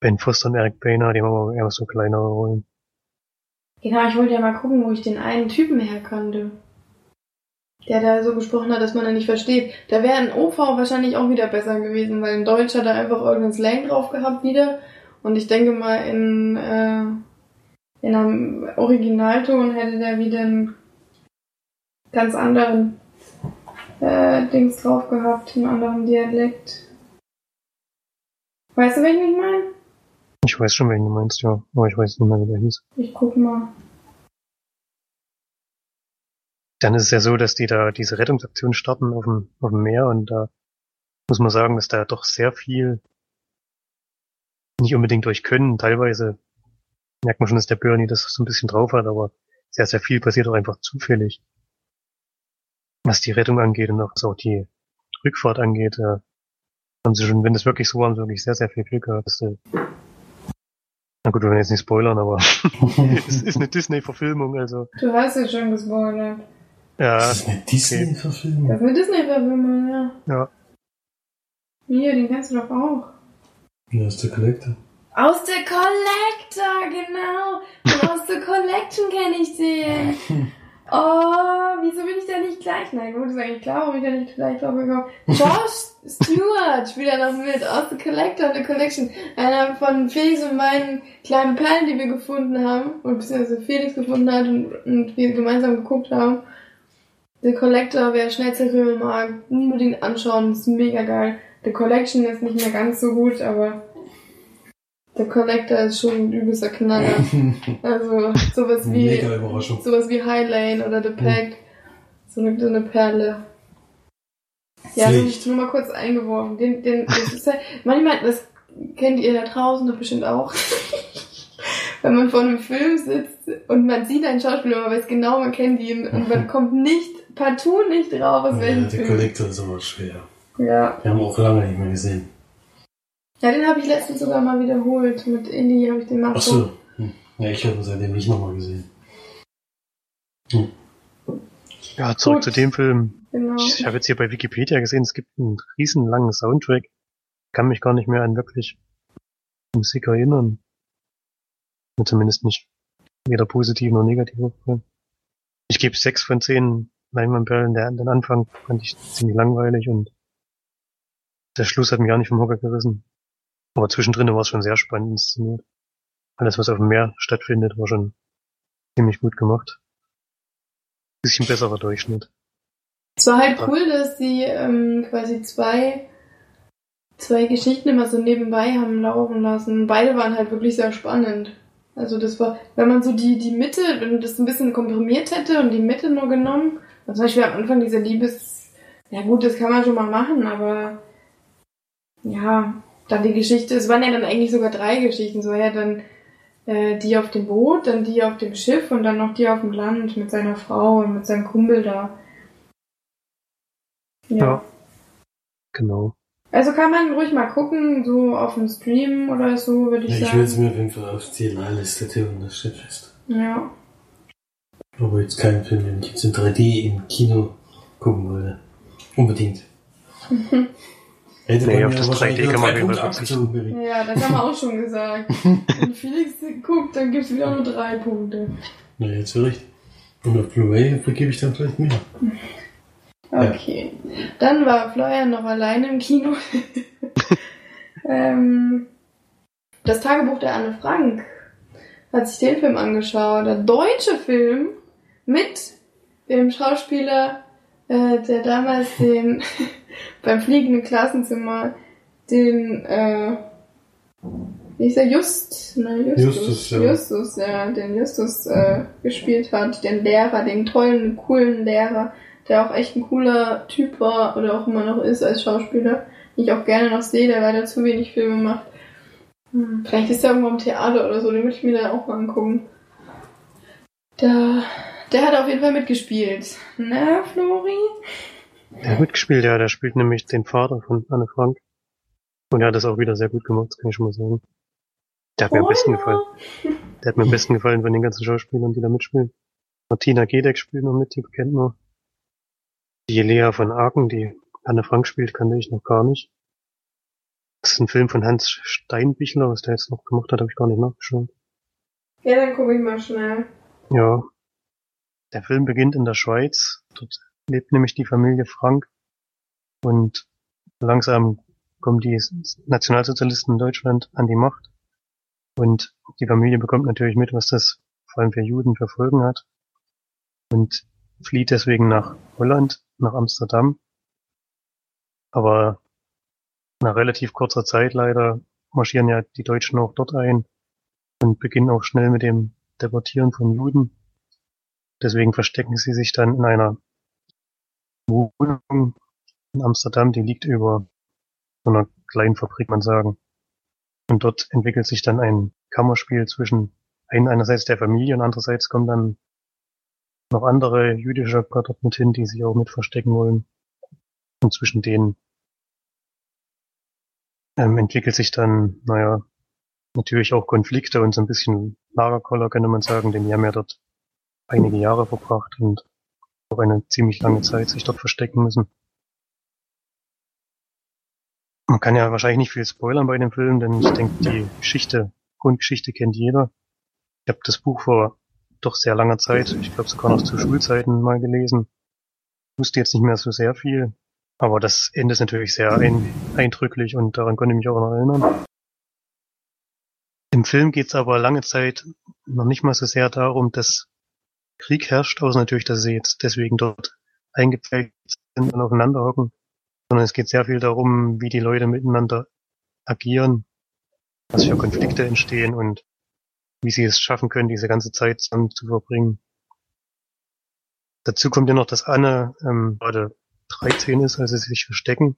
Ben Foster und Eric Boehner, die haben aber eher so kleinere Rollen. Genau, ich wollte ja mal gucken, wo ich den einen Typen herkannte. Der da so gesprochen hat, dass man ihn nicht versteht. Da wäre ein OV wahrscheinlich auch wieder besser gewesen, weil in Deutsch hat er einfach irgendeinen Slang drauf gehabt wieder. Und ich denke mal, in, äh, in einem Originalton hätte der wieder einen ganz anderen äh, Dings drauf gehabt, einen anderen Dialekt. Weißt du, welchen ich meine? Ich weiß schon, wen du meinst, ja. Aber ich weiß nicht mehr, wie der hieß. Ich guck mal. Dann ist es ja so, dass die da diese Rettungsaktion starten auf dem, auf dem Meer und da muss man sagen, dass da doch sehr viel nicht unbedingt durch Können, teilweise merkt man schon, dass der Bernie das so ein bisschen drauf hat, aber sehr, sehr viel passiert auch einfach zufällig. Was die Rettung angeht und auch was auch die Rückfahrt angeht, äh, haben sie schon, wenn das wirklich so war, haben sie wirklich sehr, sehr viel Glück gehabt. Dass, äh, gut, wir werden jetzt nicht spoilern, aber es ist eine Disney-Verfilmung, also. Du hast es schon gespoilert. Ja, Das ist eine Disney-Verfilmung. Das ist eine Disney-Verfilmung, ja. ja. Hier, den kennst du doch auch. Ja, ist der Collector. Aus der Collector, genau. Und aus der Collection kenne ich den. Oh, wieso bin ich da nicht gleich? Nein, gut, ist eigentlich klar, warum ich da nicht gleich drauf gekommen Josh Stewart spielt da noch mit. Aus der Collector und der Collection. Einer von Felix und meinen kleinen Perlen, die wir gefunden haben. Oder beziehungsweise Felix gefunden hat und, und wir gemeinsam geguckt haben. The Collector, wer Schnetzelfilme mag, unbedingt anschauen. ist mega geil. The Collection ist nicht mehr ganz so gut, aber The Collector ist schon ein übelster Knaller. Also sowas wie Mega Überraschung. sowas wie High Lane oder The Pact. So eine, so eine Perle. Ja, das hab ich nur mal kurz eingeworfen. Den, den, das ist halt, manchmal, das kennt ihr da draußen doch bestimmt auch. Wenn man vor einem Film sitzt und man sieht einen Schauspieler, man weiß genau, man kennt ihn und man kommt nicht, partout nicht drauf, aus Ja, welchem der Film. Collector ist aber schwer. Ja. Wir haben auch lange nicht mehr gesehen. Ja, den habe ich letztens sogar mal wiederholt. Mit Indie habe ich den mal Ach so. Hm. Ja, ich habe ihn seitdem nicht nochmal gesehen. Ja, zurück Gut. zu dem Film. Genau. Ich, ich habe jetzt hier bei Wikipedia gesehen, es gibt einen riesenlangen Soundtrack. Kann mich gar nicht mehr an wirklich Musik erinnern. Zumindest nicht weder positiv noch negativ aufgefallen. Ich gebe sechs von zehn Leinwandperlen. Der, den Anfang fand ich ziemlich langweilig und der Schluss hat mich auch nicht vom Hocker gerissen. Aber zwischendrin war es schon sehr spannend inszeniert. Alles, was auf dem Meer stattfindet, war schon ziemlich gut gemacht. Bisschen besserer Durchschnitt. Es war halt cool, dass sie ähm, quasi zwei, zwei Geschichten immer so nebenbei haben laufen lassen. Beide waren halt wirklich sehr spannend. Also das war, wenn man so die, die Mitte, wenn das ein bisschen komprimiert hätte und die Mitte nur genommen, und zum Beispiel am Anfang diese Liebes, ja gut, das kann man schon mal machen, aber ja, dann die Geschichte, es waren ja dann eigentlich sogar drei Geschichten, so ja dann äh, die auf dem Boot, dann die auf dem Schiff und dann noch die auf dem Land mit seiner Frau und mit seinem Kumpel da. Ja. Genau. Also kann man ruhig mal gucken, so auf dem Stream oder so, würde ich Ja, ich sagen. will es mir auf jeden Fall auf die Liste tun, das steht fest. Ja. Aber jetzt keinen Film, den ich jetzt in 3D im Kino gucken wollte. Unbedingt. Hätte Nee, auf das wahrscheinlich 3D nur kann man. Berry. ja, das haben wir auch schon gesagt. Wenn Felix guckt, dann gibt's wieder nur drei Punkte. Na, jetzt will ich. Und auf Blu-ray vergebe ich dann vielleicht mehr. Okay. Dann war Florian noch alleine im Kino. ähm, das Tagebuch der Anne Frank hat sich den Film angeschaut. Der deutsche Film mit dem Schauspieler, äh, der damals den beim fliegenden Klassenzimmer den äh, wie ist der Just, ne, Justus, Justus, ja. Justus, ja, den Justus äh, gespielt hat, den Lehrer, den tollen, coolen Lehrer, der auch echt ein cooler Typ war oder auch immer noch ist als Schauspieler, den ich auch gerne noch sehe, der leider zu wenig Filme macht. Hm, vielleicht ist er irgendwo im Theater oder so, den würde ich mir dann auch mal angucken. Da, der hat auf jeden Fall mitgespielt. Ne, Flori? Der hat mitgespielt, ja, der spielt nämlich den Vater von Anne Frank. Und er hat das auch wieder sehr gut gemacht, das kann ich schon mal sagen. Der hat mir am besten gefallen. Der hat mir am besten gefallen von den ganzen Schauspielern, die da mitspielen. Martina Gedeck spielt noch mit, die kennt man. Die Lea von Aken, die Anne Frank spielt, kannte ich noch gar nicht. Das ist ein Film von Hans Steinbichler, was der jetzt noch gemacht hat, habe ich gar nicht nachgeschaut. Ja, dann gucke ich mal schnell. Ja. Der Film beginnt in der Schweiz. Dort lebt nämlich die Familie Frank. Und langsam kommen die Nationalsozialisten in Deutschland an die Macht. Und die Familie bekommt natürlich mit, was das vor allem für Juden für Folgen hat. Und flieht deswegen nach Holland, nach Amsterdam. Aber nach relativ kurzer Zeit leider marschieren ja die Deutschen auch dort ein und beginnen auch schnell mit dem Deportieren von Juden. Deswegen verstecken sie sich dann in einer Wohnung in Amsterdam, die liegt über so einer kleinen Fabrik, man sagen. Und dort entwickelt sich dann ein Kammerspiel zwischen ein, einerseits der Familie und andererseits kommen dann noch andere jüdische Götter mit hin, die sich auch mit verstecken wollen. Und zwischen denen ähm, entwickelt sich dann, naja, natürlich auch Konflikte und so ein bisschen Lagerkoller, könnte man sagen, denn die haben ja dort einige Jahre verbracht und auch eine ziemlich lange Zeit sich dort verstecken müssen. Man kann ja wahrscheinlich nicht viel spoilern bei dem Film, denn ich denke, die Geschichte, Grundgeschichte kennt jeder. Ich habe das Buch vor doch sehr langer Zeit, ich glaube sogar noch zu Schulzeiten mal gelesen. Wusste jetzt nicht mehr so sehr viel, aber das Ende ist natürlich sehr ein, eindrücklich und daran konnte ich mich auch noch erinnern. Im Film geht es aber lange Zeit noch nicht mal so sehr darum, dass Krieg herrscht, außer natürlich, dass sie jetzt deswegen dort eingepflegt sind und aufeinander hocken, sondern es geht sehr viel darum, wie die Leute miteinander agieren, was für Konflikte entstehen und wie sie es schaffen können, diese ganze Zeit zusammen zu verbringen. Dazu kommt ja noch, dass Anne ähm, gerade 13 ist, als sie sich verstecken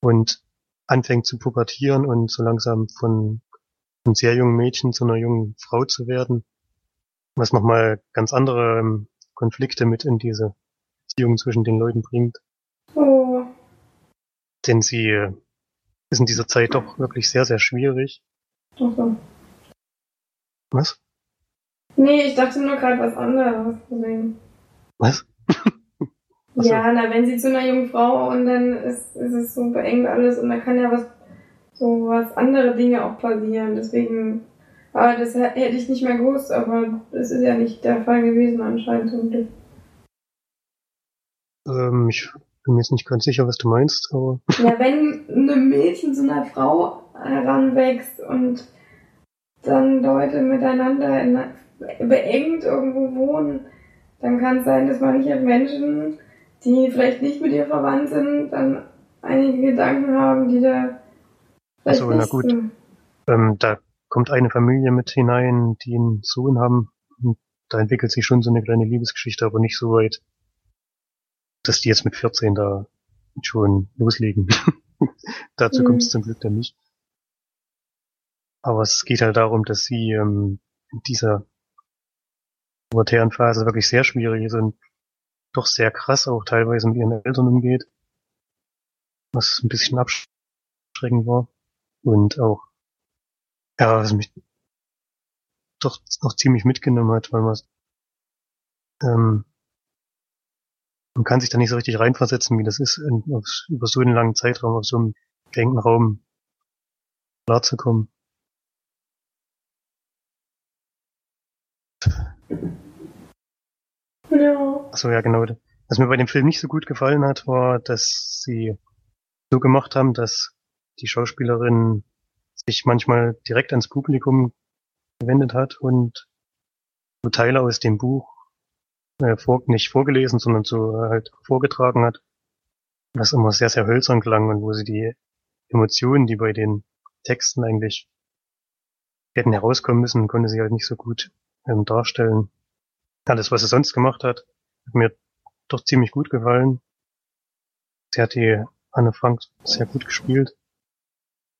und anfängt zu pubertieren und so langsam von einem sehr jungen Mädchen zu einer jungen Frau zu werden, was nochmal ganz andere ähm, Konflikte mit in diese Beziehung zwischen den Leuten bringt. Oh. Denn sie äh, ist in dieser Zeit doch wirklich sehr, sehr schwierig. Okay. Was? Nee, ich dachte nur gerade was anderes. Deswegen. Was? Ja, na, wenn sie zu einer jungen Frau und dann ist, ist es so beengt alles und da kann ja was, so was andere Dinge auch passieren. Deswegen, aber das hä- hätte ich nicht mehr gewusst, aber das ist ja nicht der Fall gewesen anscheinend zum Glück. Ähm, ich bin mir jetzt nicht ganz sicher, was du meinst, aber Ja, wenn ein Mädchen zu einer Frau heranwächst und dann Leute miteinander in, beengt irgendwo wohnen, dann kann es sein, dass manche Menschen, die vielleicht nicht mit ihr verwandt sind, dann einige Gedanken haben, die da vielleicht Ach so, na gut. ähm, da kommt eine Familie mit hinein, die einen Sohn haben. Und da entwickelt sich schon so eine kleine Liebesgeschichte, aber nicht so weit, dass die jetzt mit 14 da schon loslegen. Dazu Mhm. kommt es zum Glück dann nicht. Aber es geht halt darum, dass sie ähm, in dieser pubertären Phase wirklich sehr schwierig ist und doch sehr krass auch teilweise mit ihren Eltern umgeht. Was ein bisschen abschreckend war. Und auch, ja, was mich doch noch ziemlich mitgenommen hat, weil man ähm, man kann sich da nicht so richtig reinversetzen, wie das ist, in, auf, über so einen langen Zeitraum auf so einem engten Raum klarzukommen. Ja. Achso, ja, genau. Was mir bei dem Film nicht so gut gefallen hat, war, dass sie so gemacht haben, dass die Schauspielerin sich manchmal direkt ans Publikum gewendet hat und so Teile aus dem Buch äh, vor, nicht vorgelesen, sondern so äh, halt vorgetragen hat, was immer sehr, sehr hölzern klang und wo sie die Emotionen, die bei den Texten eigentlich hätten herauskommen müssen, konnte sie halt nicht so gut ähm, darstellen. Alles, was sie sonst gemacht hat, hat mir doch ziemlich gut gefallen. Sie hat die Anne Frank sehr gut gespielt.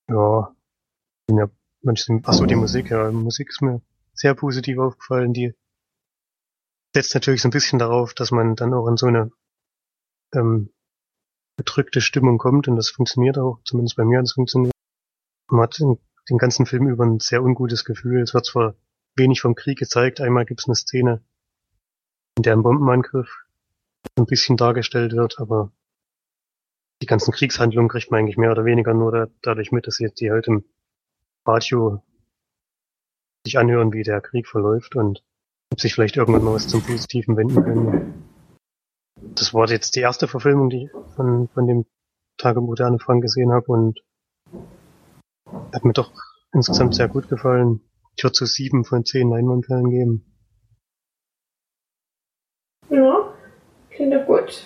Ja, ja manches, ach so, die Musik, ja, die Musik ist mir sehr positiv aufgefallen. Die setzt natürlich so ein bisschen darauf, dass man dann auch in so eine ähm, bedrückte Stimmung kommt und das funktioniert auch, zumindest bei mir hat es funktioniert. Man hat den, den ganzen Film über ein sehr ungutes Gefühl. Es wird zwar wenig vom Krieg gezeigt, einmal gibt es eine Szene, in der ein Bombenangriff ein bisschen dargestellt wird, aber die ganzen Kriegshandlungen kriegt man eigentlich mehr oder weniger nur da, dadurch mit, dass jetzt die halt im Radio sich anhören, wie der Krieg verläuft und ob sich vielleicht irgendwann mal was zum Positiven wenden können. Das war jetzt die erste Verfilmung, die ich von, von dem Tagebuch der Anne Frank gesehen habe und hat mir doch insgesamt sehr gut gefallen. Ich würde so sieben von zehn Leinwandperlen geben. Ja. Klingt doch gut.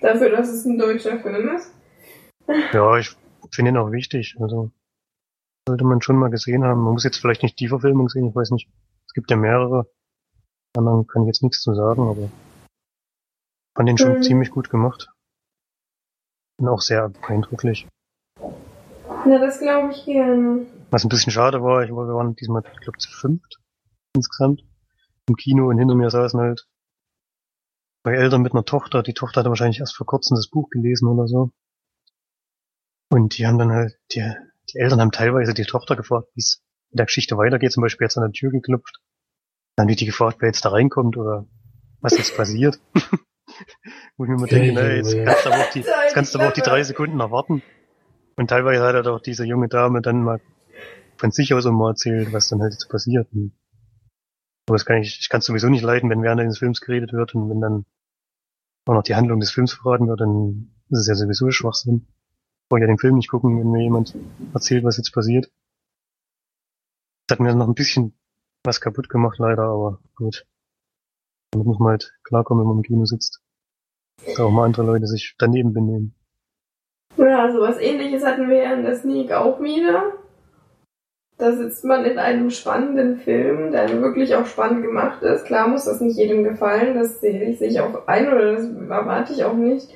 Dafür, dass es ein deutscher Film ist. Ja, ich finde ihn auch wichtig. Also sollte man schon mal gesehen haben. Man muss jetzt vielleicht nicht die Verfilmung sehen, ich weiß nicht. Es gibt ja mehrere. Anderen kann ich jetzt nichts zu sagen, aber fand den schon Mhm. ziemlich gut gemacht. Und auch sehr eindrücklich. Na, das glaube ich gerne. Was ein bisschen schade war, ich war, wir waren diesmal, ich glaube, zu fünft insgesamt im Kino und hinter mir saßen halt zwei Eltern mit einer Tochter. Die Tochter hatte wahrscheinlich erst vor kurzem das Buch gelesen oder so. Und die haben dann halt, die, die Eltern haben teilweise die Tochter gefragt, wie es in der Geschichte weitergeht. Zum Beispiel jetzt an der Tür geklopft. Dann wird die gefragt, wer jetzt da reinkommt oder was jetzt passiert. Wo ich mir immer Kenn denke, na, jetzt kannst du aber auch die, jetzt kannst du aber auch die drei Sekunden noch warten. Und teilweise hat er doch diese junge Dame dann mal von sich aus immer erzählt, was dann halt jetzt passiert. Und aber das kann ich, ich kann es sowieso nicht leiden, wenn während des Films geredet wird und wenn dann auch noch die Handlung des Films verraten wird, dann ist es ja sowieso Schwachsinn. Brauche ja den Film nicht gucken, wenn mir jemand erzählt, was jetzt passiert. Das hat mir noch ein bisschen was kaputt gemacht, leider, aber gut. Damit muss man halt klarkommen, wenn man im Kino sitzt. Dass auch mal andere Leute sich daneben benehmen. Ja, also was ähnliches hatten wir ja in der Sneak auch wieder. Da sitzt man in einem spannenden Film, der wirklich auch spannend gemacht ist. Klar muss das nicht jedem gefallen, das sehe ich auch ein oder das erwarte ich auch nicht.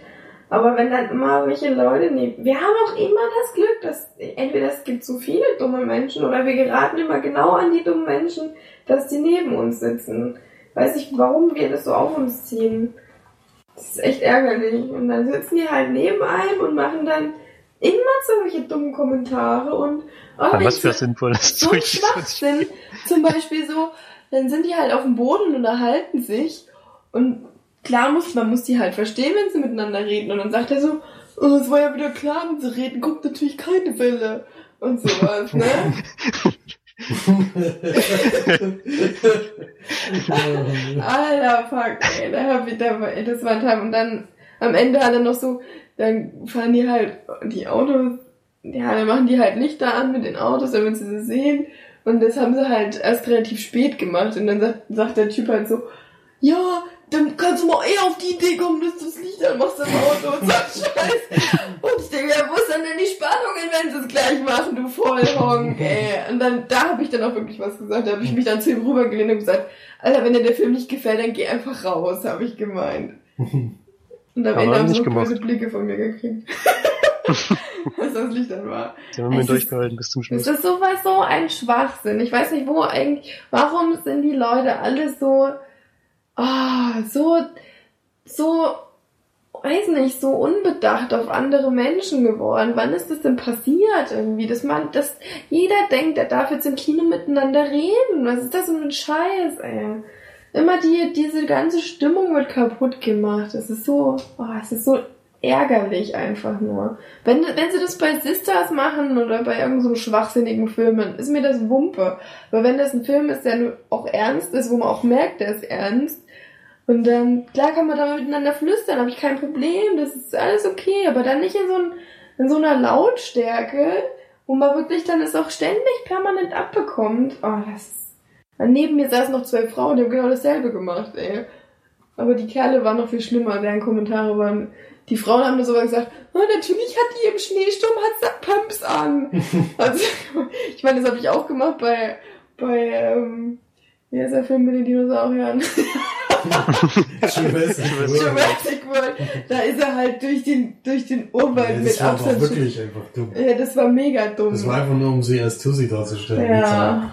Aber wenn dann immer welche Leute neben, wir haben auch immer das Glück, dass entweder es gibt so viele dumme Menschen oder wir geraten immer genau an die dummen Menschen, dass die neben uns sitzen. Weiß ich, warum wir das so auf uns ziehen. Das ist echt ärgerlich. Und dann sitzen die halt neben einem und machen dann immer solche dummen Kommentare und oh, was für sinnvolles so Zeug. Schwachsinn. Zum Beispiel so, dann sind die halt auf dem Boden und unterhalten sich. Und klar muss, man muss die halt verstehen, wenn sie miteinander reden. Und dann sagt er so, oh, es war ja wieder klar, wenn sie reden, kommt natürlich keine Welle. Und sowas, ne? Alter, fuck, ey, da hab ich, da, war- ey, das war ein Tag. Und dann, am Ende hat er noch so, dann fahren die halt, die Autos, ja, dann machen die halt Lichter an mit den Autos, damit sie sie sehen. Und das haben sie halt erst relativ spät gemacht. Und dann sagt, sagt der Typ halt so, ja, dann kannst du mal eher auf die Idee kommen, dass du das Licht anmachst im Auto und so Scheiß. Und ich denke, ja, wo ist denn denn die Spannungen, wenn sie es gleich machen, du Vollhonk, ey. Und dann, da habe ich dann auch wirklich was gesagt. Da habe ich mich dann zu ihm rübergelehnt und gesagt, Alter, wenn dir der Film nicht gefällt, dann geh einfach raus, habe ich gemeint. Und am Ende haben sie noch böse Blicke von mir gekriegt. Was das Licht dann war. Die haben ist- durchgehalten bis zum Schluss. ist sowas so ein Schwachsinn. Ich weiß nicht, wo eigentlich, warum sind die Leute alle so, ah, so, so, weiß nicht, so unbedacht auf andere Menschen geworden. Wann ist das denn passiert irgendwie? Dass man, dass jeder denkt, er darf jetzt im Kino miteinander reden. Was ist das für ein Scheiß, ey? Immer die, diese ganze Stimmung wird kaputt gemacht. Es ist so, oh, es ist so ärgerlich einfach nur. Wenn, wenn sie das bei Sisters machen oder bei irgendeinem so schwachsinnigen Film, dann ist mir das Wumpe. Aber wenn das ein Film ist, der auch ernst ist, wo man auch merkt, der ist ernst, und dann, klar kann man da miteinander flüstern, habe ich kein Problem, das ist alles okay, aber dann nicht in so, ein, in so einer Lautstärke, wo man wirklich dann es auch ständig permanent abbekommt. Oh, das. Neben mir saßen noch zwei Frauen, die haben genau dasselbe gemacht, ey. Aber die Kerle waren noch viel schlimmer, deren Kommentare waren... Die Frauen haben nur sogar gesagt, oh, natürlich hat die im Schneesturm hat sie Pumps an. also, ich meine, das habe ich auch gemacht bei, bei, ähm, wie heißt der Film mit den Dinosauriern? Jurassic World. Jurassic World. Da ist er halt durch den, durch den Urwald Ja, das mit war aber Abstand. wirklich einfach dumm. Ja, das war mega dumm. Das war einfach nur, um sie als Tussi darzustellen. ja.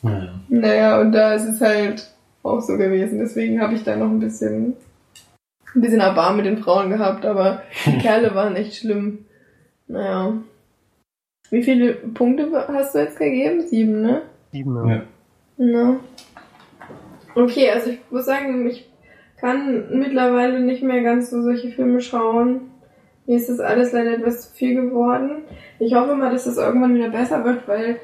Naja. Naja, und da ist es halt auch so gewesen. Deswegen habe ich da noch ein bisschen, ein bisschen Erbarmen mit den Frauen gehabt, aber die Kerle waren echt schlimm. Naja. Wie viele Punkte hast du jetzt gegeben? Sieben, ne? Sieben, ja. Ja. Na. Okay, also ich muss sagen, ich kann mittlerweile nicht mehr ganz so solche Filme schauen. Mir ist das alles leider etwas zu viel geworden. Ich hoffe mal, dass das irgendwann wieder besser wird, weil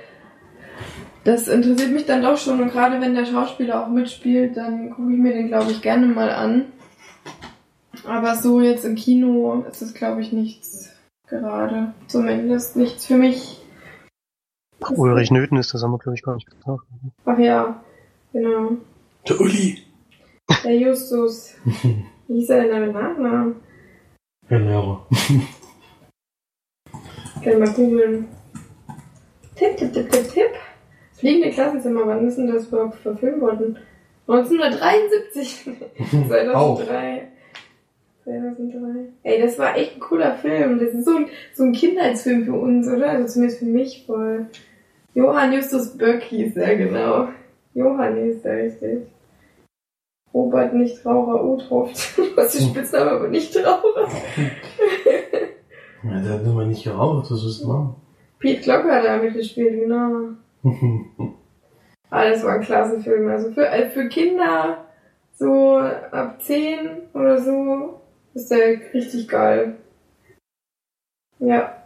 das interessiert mich dann doch schon und gerade wenn der Schauspieler auch mitspielt, dann gucke ich mir den, glaube ich, gerne mal an. Aber so jetzt im Kino ist es, glaube ich, nichts gerade. Zumindest nichts für mich. Ulrich Nöten ist das, haben wir, glaube ich, gar nicht gesagt. Ach ja, genau. Der Uli. Der Justus. Wie hieß er denn mit Nachnamen? Herr Lehrer. Kann mal googeln. Tipp, tipp, tipp, tipp, tipp. Fliegende Klassenzimmer, wann ist denn das überhaupt verfilmt worden? 1973. 2003. 2003. Ey, das war echt ein cooler Film. Das ist so ein, so ein Kindheitsfilm für uns, oder? Also zumindest für mich voll. Johann Justus Böck hieß er, genau. Johann hieß er richtig. Robert Nichtraucher Uthoft. Was ist Spitzname, aber Nichtraucher. Ja, der hat nur mal nicht geraucht, was willst du machen? Pete Glock hat da mitgespielt, genau. Ah, das war ein klasse Film. Also für, äh, für Kinder so ab 10 oder so ist der richtig geil. Ja.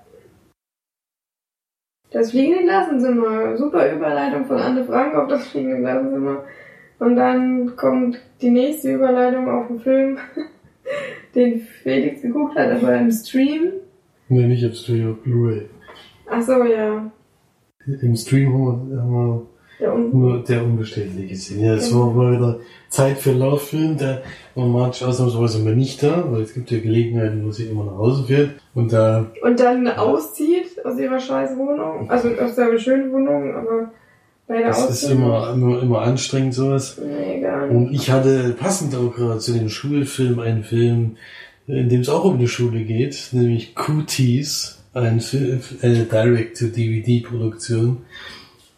Das fliegende Klassenzimmer. Super Überleitung von Anne Frank auf das fliegende Klassenzimmer. Und dann kommt die nächste Überleitung auf den Film, den Felix geguckt hat, aber im Stream. nee, nicht im Stream, auf Blu-ray. Ach so, ja. Im Stream haben wir, haben wir Der Un nur der Unbestätigte gesehen. Ja, es war mal wieder Zeit für einen Lauffilm, der man manche ausnahmsweise mal nicht da, weil es gibt ja Gelegenheiten, wo sie immer nach Hause fährt. Und da und dann auszieht aus ihrer scheiß Wohnung. Also aus seiner schönen Wohnung, aber bei der das ist immer, immer, immer anstrengend sowas. Nee, gar nicht. Und ich hatte passend auch gerade zu dem Schulfilm einen Film, in dem es auch um eine Schule geht, nämlich Cooties, ein Film, eine Direct-to-DVD-Produktion,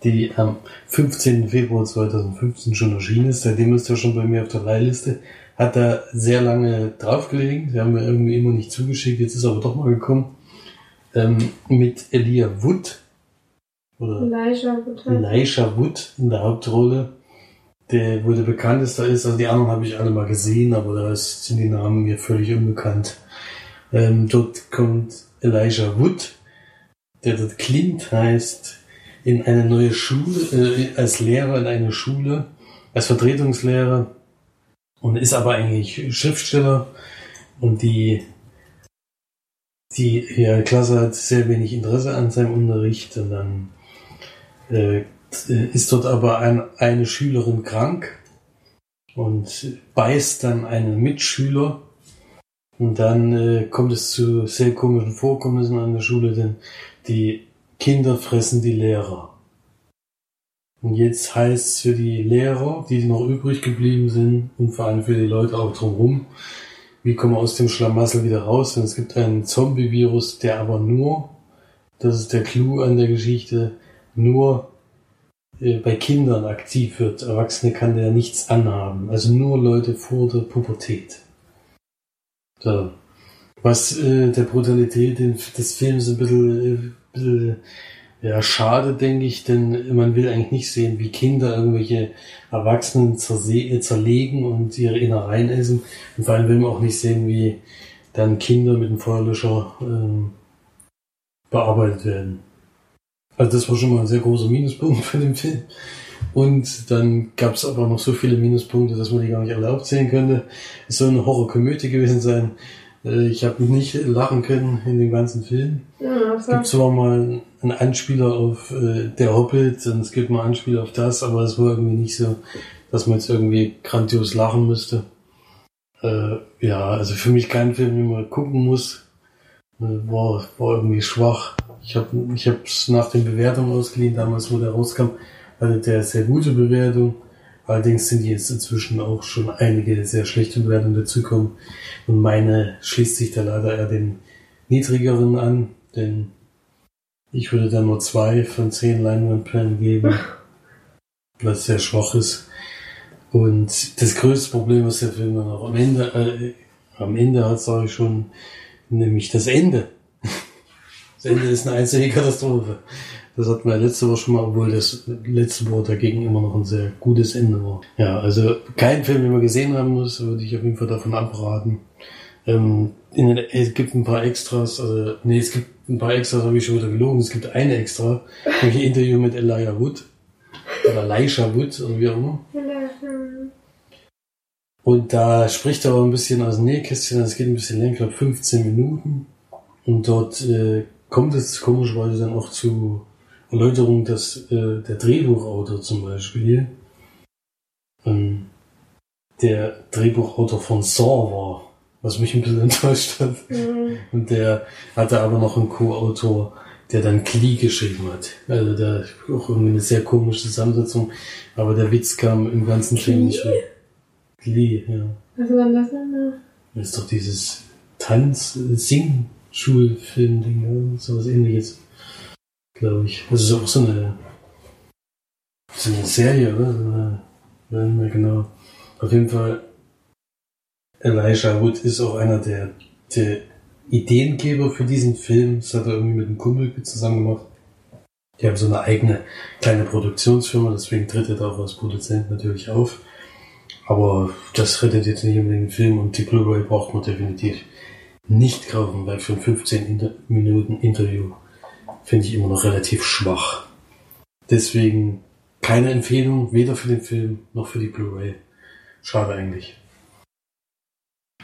die am 15. Februar 2015 schon erschienen ist. Seitdem ist er schon bei mir auf der Leihliste. Hat da sehr lange draufgelegen. Sie haben mir irgendwie immer nicht zugeschickt. Jetzt ist er aber doch mal gekommen. Ähm, mit Elia Wood. Oder Elijah Wood. Elisha Wood in der Hauptrolle, der wo der bekannteste ist. Also die anderen habe ich alle mal gesehen, aber da sind die Namen mir völlig unbekannt. Ähm, dort kommt Elijah Wood, der dort Clint heißt, in eine neue Schule, äh, als Lehrer in eine Schule, als Vertretungslehrer und ist aber eigentlich Schriftsteller. Und die die ja, Klasse hat sehr wenig Interesse an seinem Unterricht und dann äh, ist dort aber ein, eine Schülerin krank und beißt dann einen Mitschüler. Und dann äh, kommt es zu sehr komischen Vorkommnissen an der Schule, denn die Kinder fressen die Lehrer. Und jetzt heißt es für die Lehrer, die noch übrig geblieben sind und vor allem für die Leute auch drumherum, wie kommen wir aus dem Schlamassel wieder raus? Denn es gibt einen Zombie-Virus, der aber nur, das ist der Clou an der Geschichte, nur äh, bei Kindern aktiv wird. Erwachsene kann der nichts anhaben. Also nur Leute vor der Pubertät. So. Was äh, der Brutalität des Films ein bisschen, äh, ja, schade, denke ich, denn man will eigentlich nicht sehen, wie Kinder irgendwelche Erwachsenen äh, zerlegen und ihre Innereien essen. Und vor allem will man auch nicht sehen, wie dann Kinder mit dem Feuerlöscher ähm, bearbeitet werden. Also das war schon mal ein sehr großer Minuspunkt für den Film. Und dann gab es aber noch so viele Minuspunkte, dass man die gar nicht alle aufzählen könnte. Es soll eine Horrorkomödie gewesen sein. Äh, Ich habe nicht lachen können in dem ganzen Film. Ja, Es gibt zwar mal einen Anspieler auf äh, Der Hobbit und es gibt mal Anspieler auf das, aber es war irgendwie nicht so, dass man jetzt irgendwie grandios lachen müsste. Äh, ja, also für mich kein Film, den man gucken muss. Äh, war, war irgendwie schwach. Ich habe ich hab's nach den Bewertungen ausgeliehen, damals wo der rauskam, hatte der sehr gute Bewertung. Allerdings sind jetzt inzwischen auch schon einige sehr schlechte Bewertungen dazugekommen. Und meine schließt sich da leider eher den niedrigeren an, denn ich würde da nur zwei von zehn Leinwandperlen geben, was sehr schwach ist. Und das größte Problem, was der Film dann auch am Ende, äh, am Ende hat, sage ich schon, nämlich das Ende. Das Ende ist eine einzige Katastrophe. Das hatten wir letzte Woche schon mal, obwohl das letzte Woche dagegen immer noch ein sehr gutes Ende war. Ja, also kein Film, den man gesehen haben muss, würde ich auf jeden Fall davon abraten. Ähm, den, es gibt ein paar Extras, also, nee, es gibt ein paar Extras, habe ich schon wieder gelogen. Es gibt eine Extra, nämlich ein Interview mit Elijah Wood. Oder Elisha Wood, oder wie auch immer. Und da spricht er aber ein bisschen aus dem Nähkästchen, es geht ein bisschen länger, ich glaube 15 Minuten. Und dort äh, kommt es komischerweise dann auch zu Erläuterung, dass äh, der Drehbuchautor zum Beispiel ähm, der Drehbuchautor von Saw war, was mich ein bisschen enttäuscht hat. Mhm. Und der hatte aber noch einen Co-Autor, der dann Klee geschrieben hat. Also da auch irgendwie eine sehr komische Zusammensetzung. Aber der Witz kam im ganzen Film nicht rüber. Klee, ja. Was war denn das nochmal? Das ist doch dieses Tanz-Sing-Schulfilm-Ding, ja, sowas ähnliches. Glaube ich. Das ist auch so eine, so eine Serie, oder? So eine, mehr genau. Auf jeden Fall, Elijah Wood ist auch einer der, der Ideengeber für diesen Film. Das hat er irgendwie mit einem Kumpel zusammen gemacht. Die haben so eine eigene kleine Produktionsfirma, deswegen tritt er da auch als Produzent natürlich auf. Aber das rettet jetzt nicht unbedingt den Film und die Blu-ray braucht man definitiv nicht kaufen, weil für ein 15 Inter Minuten Interview finde ich immer noch relativ schwach. Deswegen keine Empfehlung, weder für den Film noch für die Blu-ray. Schade eigentlich.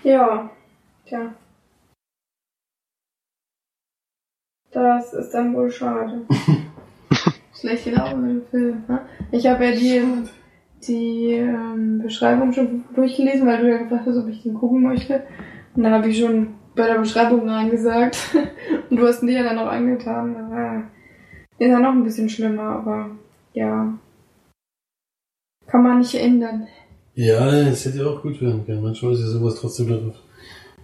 Ja, tja. Das ist dann wohl schade. Schlecht gelaufen mit dem Film. Ne? Ich habe ja die, die ähm, Beschreibung schon durchgelesen, weil du ja gefragt hast, ob ich den gucken möchte. Und da habe ich schon bei der Beschreibung reingesagt. Und du hast ihn dir dann auch angetan. Da war- Ist ja noch ein bisschen schlimmer, aber ja. Kann man nicht ändern. Ja, es hätte auch gut werden können. Manchmal ist ja sowas trotzdem noch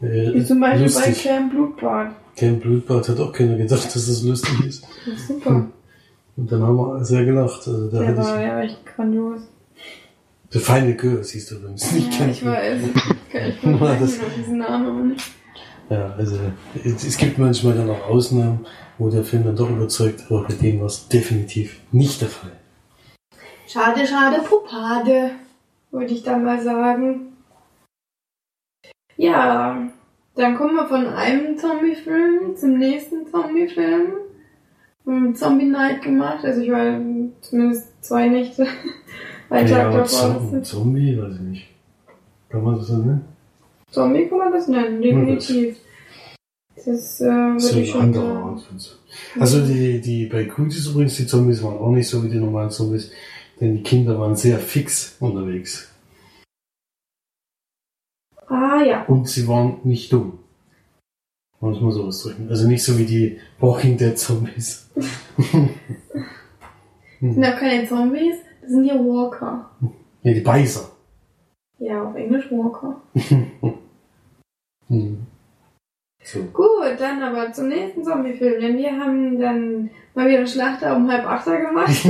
äh, Wie zum Beispiel bei lustig. Camp Blutbad. Camp Blutbad hat auch keiner gedacht, dass das lustig ist. Das ist super. Und dann haben wir sehr gelacht. Also da Der war ich, ja echt grandios. der feine Girl siehst du übrigens. Nicht Ja, ich weiß. Ich War das- noch diesen Namen nicht. Ja, also es, gibt manchmal dann auch Ausnahmen, wo der Film dann doch überzeugt, aber bei dem war es definitiv nicht der Fall. Schade, schade, Pupade, würde ich dann mal sagen. Ja, dann kommen wir von einem Zombie-Film zum nächsten Zombie-Film. Zombie Night gemacht, also ich war zumindest zwei Nächte, ein Tag aber davor. Zom- Zombie, weiß ich nicht. Kann man das so nennen? Zombie kann man das nennen, definitiv. Das äh, So würde ich eine schon andere sagen. Art von Zombie. Also die, die bei Cooties übrigens, die Zombies waren auch nicht so wie die normalen Zombies, denn die Kinder waren sehr fix unterwegs. Ah ja, Und sie waren nicht dumm. Muss man so ausdrücken. Also nicht so wie die Walking Dead Zombies. das sind ja keine Zombies, das sind ja Walker. Nee, die Beißer. Ja, auf Englisch Walker. Hm. So. Gut, dann aber zum nächsten Zombie-Film, denn wir haben dann mal wieder Schlachter um halb achter gemacht.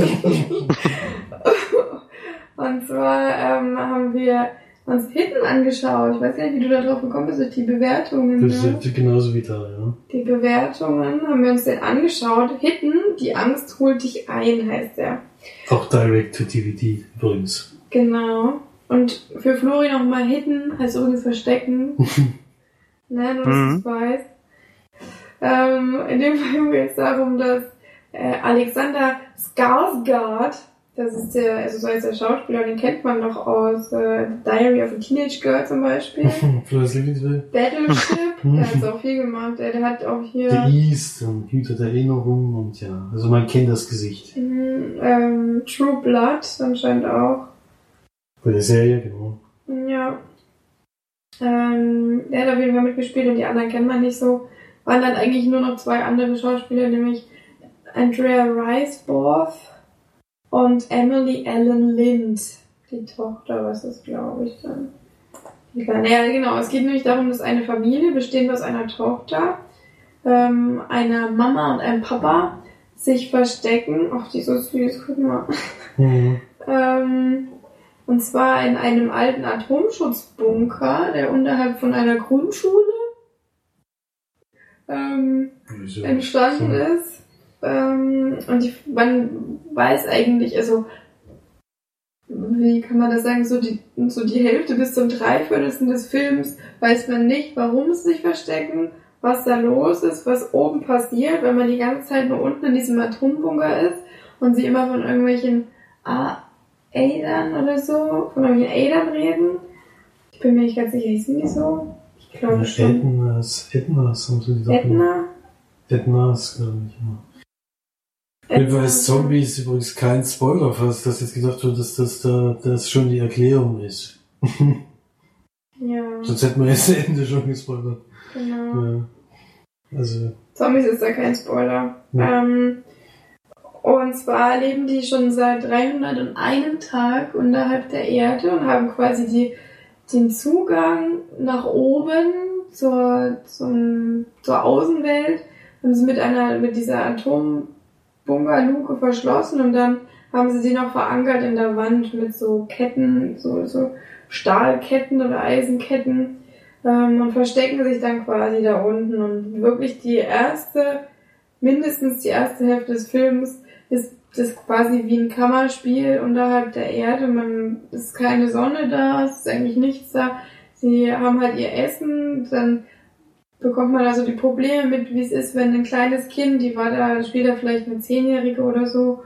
Und zwar ähm, haben wir uns Hitten angeschaut. Ich weiß gar nicht, wie du da drauf gekommen bist, durch die Bewertungen. Das Ne? ist genauso wie da, ja. Die Bewertungen haben wir uns den angeschaut. Hitten, die Angst holt dich ein, heißt der. Auch Direct to DVD übrigens. Genau. Und für Flori nochmal Hidden heißt übrigens Verstecken. ne, nur dass Mhm. es weißt. Ähm, in dem Fall geht es darum, dass äh, Alexander Skarsgård, das ist der, also so heißt der Schauspieler, den kennt man noch aus äh, Diary of a Teenage Girl zum Beispiel. Flores Lieblingsfilm. Battleship, der hat auch viel gemacht. Der, der hat auch hier The East und Hüter der Erinnerung und ja, also man kennt das Gesicht. mhm, ähm, True Blood anscheinend auch. Bei der Serie, genau. Ja. Ähm, der hat auf jeden Fall mitgespielt und die anderen kennt man nicht so. Waren dann eigentlich nur noch zwei andere Schauspieler, nämlich Andrea Riseborough und Emily Ellen Lind. Die Tochter, was ist, glaube ich, dann. Die Kleine. Ja, genau. Es geht nämlich darum, dass eine Familie, bestehend aus einer Tochter, ähm, einer Mama und einem Papa, sich verstecken. Ach, die ist so süß, guck mal. Mhm. Ähm, und zwar in einem alten Atomschutzbunker, der unterhalb von einer Grundschule ähm, entstanden So. ist. Ähm, und ich, man weiß eigentlich, also wie kann man das sagen, so die, so die Hälfte bis zum Dreiviertelsten des Films weiß man nicht, warum sie sich verstecken, was da los ist, was oben passiert, weil man die ganze Zeit nur unten in diesem Atombunker ist und sie immer von irgendwelchen A Adern oder so, von irgendwelchen Adern reden. Ich bin mir nicht ganz sicher, hießen die so? Ich glaube schon. Ednas, Ednas haben sie doch Edna? Ednas, glaube ich, ja. Jedenfalls Zombie ist übrigens kein Spoiler, falls das jetzt gedacht wird, dass das da das schon die Erklärung ist. Ja, Sonst hätten wir jetzt das Ende schon gespoilert. genau. Ja. Also, Zombies ist da kein Spoiler. Ja. Ähm, und zwar leben die schon seit 301 Tag unterhalb der Erde und haben quasi die, den Zugang nach oben zur, zum, zur Außenwelt. Haben sie mit einer, mit dieser Atombunkerluke verschlossen und dann haben sie sie noch verankert in der Wand mit so Ketten, so, so Stahlketten oder Eisenketten ähm, und verstecken sich dann quasi da unten. Und wirklich die erste, mindestens die erste Hälfte des Films ist das quasi wie ein Kammerspiel unterhalb der Erde. Man ist keine Sonne da, es ist eigentlich nichts da. Sie haben halt ihr Essen, dann bekommt man also die Probleme mit, wie es ist, wenn ein kleines Kind, die war da später vielleicht eine Zehnjährige oder so,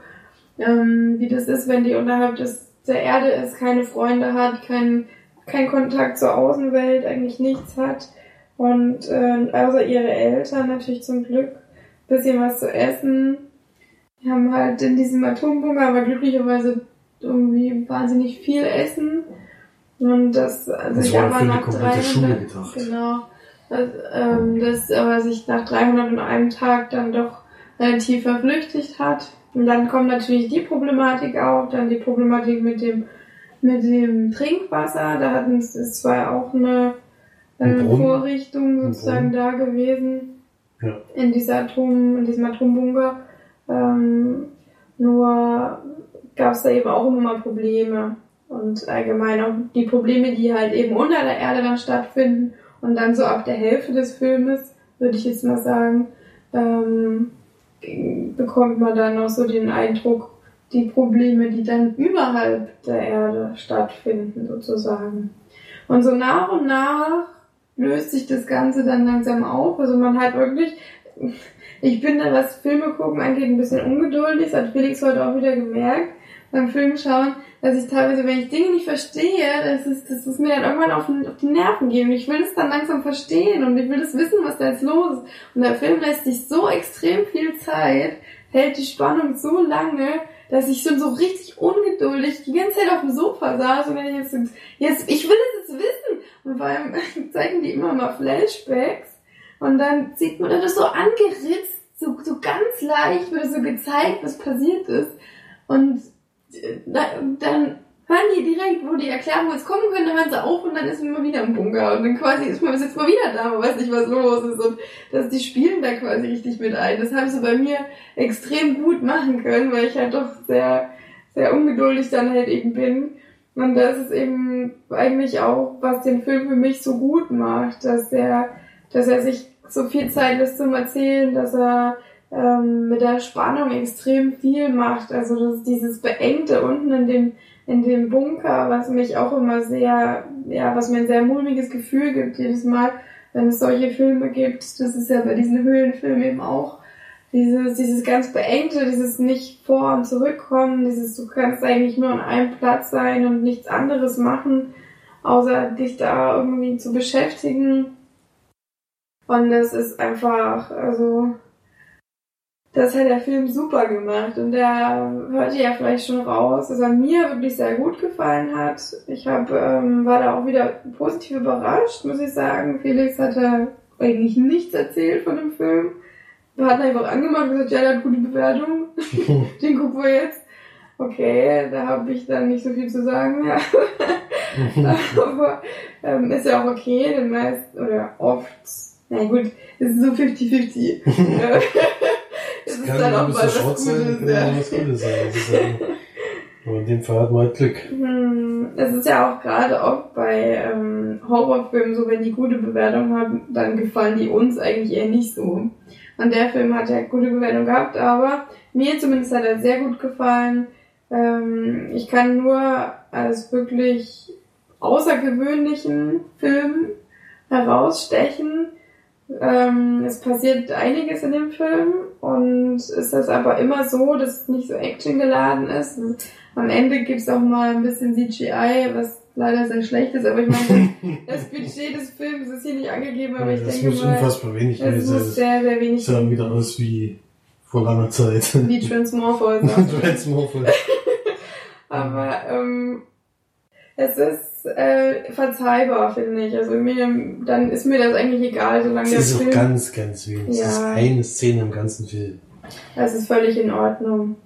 ähm, wie das ist, wenn die unterhalb des, der Erde ist, keine Freunde hat, kein, kein Kontakt zur Außenwelt, eigentlich nichts hat. Und äh, außer ihre Eltern natürlich zum Glück, bisschen was zu essen. Die haben halt in diesem Atombunker aber glücklicherweise irgendwie wahnsinnig viel Essen. Und das, also Das ich die nach komplette Schule 300, gedacht. genau, das, ähm, das aber sich nach 301 Tag dann doch relativ verflüchtigt hat. Und dann kommt natürlich die Problematik auch, dann die Problematik mit dem, mit dem Trinkwasser. Da hatten es ist zwar auch eine Ein äh, Brunnen. Vorrichtung sozusagen da gewesen. Ja. In dieser Atom, in diesem Atombunker. Ähm, nur gab es da eben auch immer mal Probleme. Und allgemein auch die Probleme, die halt eben unter der Erde dann stattfinden. Und dann so ab der Hälfte des Filmes, würde ich jetzt mal sagen, ähm, bekommt man dann noch so den Eindruck, die Probleme, die dann überhalb der Erde stattfinden, sozusagen. Und so nach und nach löst sich das Ganze dann langsam auf. Also man hat wirklich, ich bin da, was Filme gucken angeht, ein bisschen ungeduldig. Das hat Felix heute auch wieder gemerkt beim Film schauen, dass ich teilweise, wenn ich Dinge nicht verstehe, das ist, das ist mir dann irgendwann auf, den, auf die Nerven gehen. Und ich will das dann langsam verstehen und ich will das wissen, was da jetzt los ist. Und der Film lässt sich so extrem viel Zeit, hält die Spannung so lange, dass ich schon so richtig ungeduldig die ganze Zeit auf dem Sofa saß und dann jetzt, jetzt ich will es jetzt wissen. Und vor allem zeigen die immer mal Flashbacks und dann sieht man das so angeritzt, so, so ganz leicht wird so gezeigt, was passiert ist. Und äh, dann hören die direkt, wo die Erklärung jetzt kommen können, dann hören sie auf und dann ist man immer wieder im Bunker. Und dann quasi ist man jetzt mal wieder da, man weiß nicht, was los ist. Und dass die spielen da quasi richtig mit ein. Das haben sie bei mir extrem gut machen können, weil ich halt doch sehr, sehr ungeduldig dann halt eben bin. Und das ist eben eigentlich auch, was den Film für mich so gut macht, dass er, dass er sich so viel Zeit lässt zum Erzählen, dass er ähm, mit der Spannung extrem viel macht. Also das dieses Beengte unten in dem in dem Bunker, was mich auch immer sehr, ja, was mir ein sehr mulmiges Gefühl gibt jedes Mal, wenn es solche Filme gibt. Das ist ja bei diesen Höhlenfilmen eben auch dieses, dieses ganz beengte, dieses nicht vor und zurückkommen, dieses du kannst eigentlich nur an einem Platz sein und nichts anderes machen, außer dich da irgendwie zu beschäftigen. Und das ist einfach, also das hat der Film super gemacht und der hört ihr ja vielleicht schon raus, dass er mir wirklich sehr gut gefallen hat. Ich hab, ähm, war da auch wieder positiv überrascht, muss ich sagen. Felix hatte eigentlich nichts erzählt von dem Film. Wir hatten einfach angemacht und gesagt, ja, der hat gute Bewertung. Den gucken wir jetzt. Okay, da habe ich dann nicht so viel zu sagen mehr. Aber ähm, ist ja auch okay, denn meist oder oft, na gut, es ist so 50-50. Es ist Kann dann auch mal was Schrott sein, Gutes, kann ja. was Gutes sein. Aber in dem Fall hat man halt Glück. Hm, Es ist ja auch gerade oft bei ähm, Horrorfilmen so, wenn die gute Bewertung haben, dann gefallen die uns eigentlich eher nicht so. Und der Film hat ja gute Bewertung gehabt, aber mir zumindest hat er sehr gut gefallen. Ähm, ich kann nur als wirklich außergewöhnlichen Film herausstechen. Ähm, es passiert einiges in dem Film und es ist aber immer so, dass es nicht so actiongeladen ist. Am Ende gibt's auch mal ein bisschen CGI, was leider sehr schlecht ist, aber ich meine, das Budget des Films ist hier nicht angegeben, aber ich das denke muss mal, unfassbar wenig es gewesen muss sein. sehr, sehr wenig Das sah wieder aus wie vor langer Zeit. wie Transmorphos. Transmorphos. Aber ähm, es ist äh, verzeihbar, finde ich. Also mir, dann ist mir das eigentlich egal, solange Es der ist auch Film. ganz, ganz wenig. Es ist Ja. eine Szene im ganzen Film. Das ist völlig in Ordnung.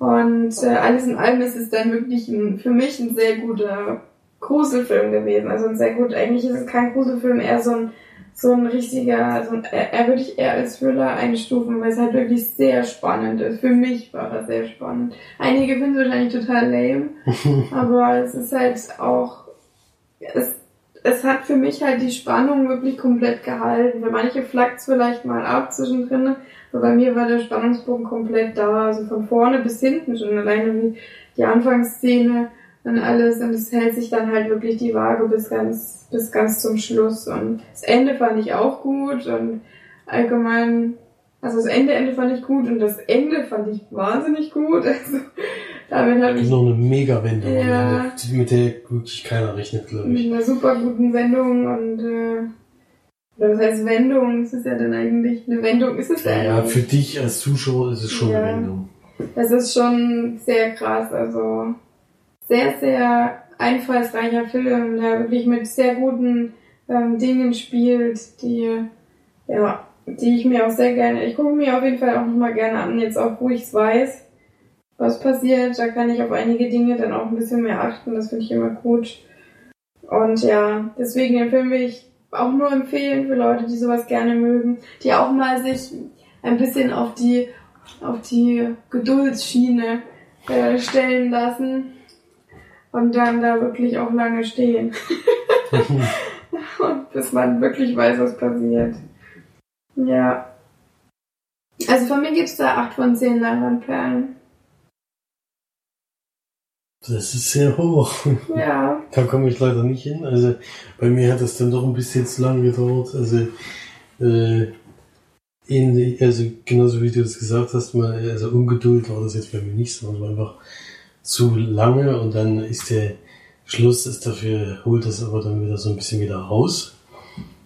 Und äh, alles in allem ist es dann wirklich ein, für mich ein sehr guter Gruselfilm gewesen. Also ein sehr gut, eigentlich ist es kein Gruselfilm, eher so ein, so ein richtiger, so ein, er, würde ich eher als Thriller einstufen, weil es halt wirklich sehr spannend ist. Für mich war das sehr spannend. Einige finden es wahrscheinlich total lame, aber es ist halt auch, es, es hat für mich halt die Spannung wirklich komplett gehalten. Für manche flackt es vielleicht mal ab zwischendrin, aber bei mir war der Spannungsbogen komplett da, also von vorne bis hinten schon alleine wie die Anfangsszene und alles und es hält sich dann halt wirklich die Waage bis ganz bis ganz zum Schluss und das Ende fand ich auch gut und allgemein also das Ende Ende fand ich gut und das Ende fand ich wahnsinnig gut also damit habe Das ich ist noch eine Mega-Wendung, Ja. mit der wirklich keiner rechnet, glaube mit ich. einer super guten Wendung und äh, oder was heißt Wendung? Es ist ja dann eigentlich eine Wendung ist es ja, Ja, für dich als Zuschauer ist es schon Ja. eine Wendung. Das ist schon sehr krass, also sehr, sehr einfallsreicher Film, der wirklich mit sehr guten ähm, Dingen spielt, die, ja, die ich mir auch sehr gerne, ich gucke mir auf jeden Fall auch nochmal gerne an, jetzt auch wo ich es weiß, was passiert, da kann ich auf einige Dinge dann auch ein bisschen mehr achten, das finde ich immer gut. Und ja, deswegen den Film will ich auch nur empfehlen für Leute, die sowas gerne mögen, die auch mal sich ein bisschen auf die auf die Geduldsschiene äh, stellen lassen und dann da wirklich auch lange stehen. und bis man wirklich weiß, was passiert. Ja. Also von mir gibt's da 8 von 10 Leinwandperlen. Das ist sehr hoch. Ja. Da komme ich leider nicht hin. Also bei mir hat das dann doch ein bisschen zu lang gedauert. Also äh, ähnlich, also genauso wie du es gesagt hast, mal, also Ungeduld war das jetzt bei mir nicht, sondern es war einfach zu lange und dann ist der Schluss ist dafür, holt das aber dann wieder so ein bisschen wieder raus.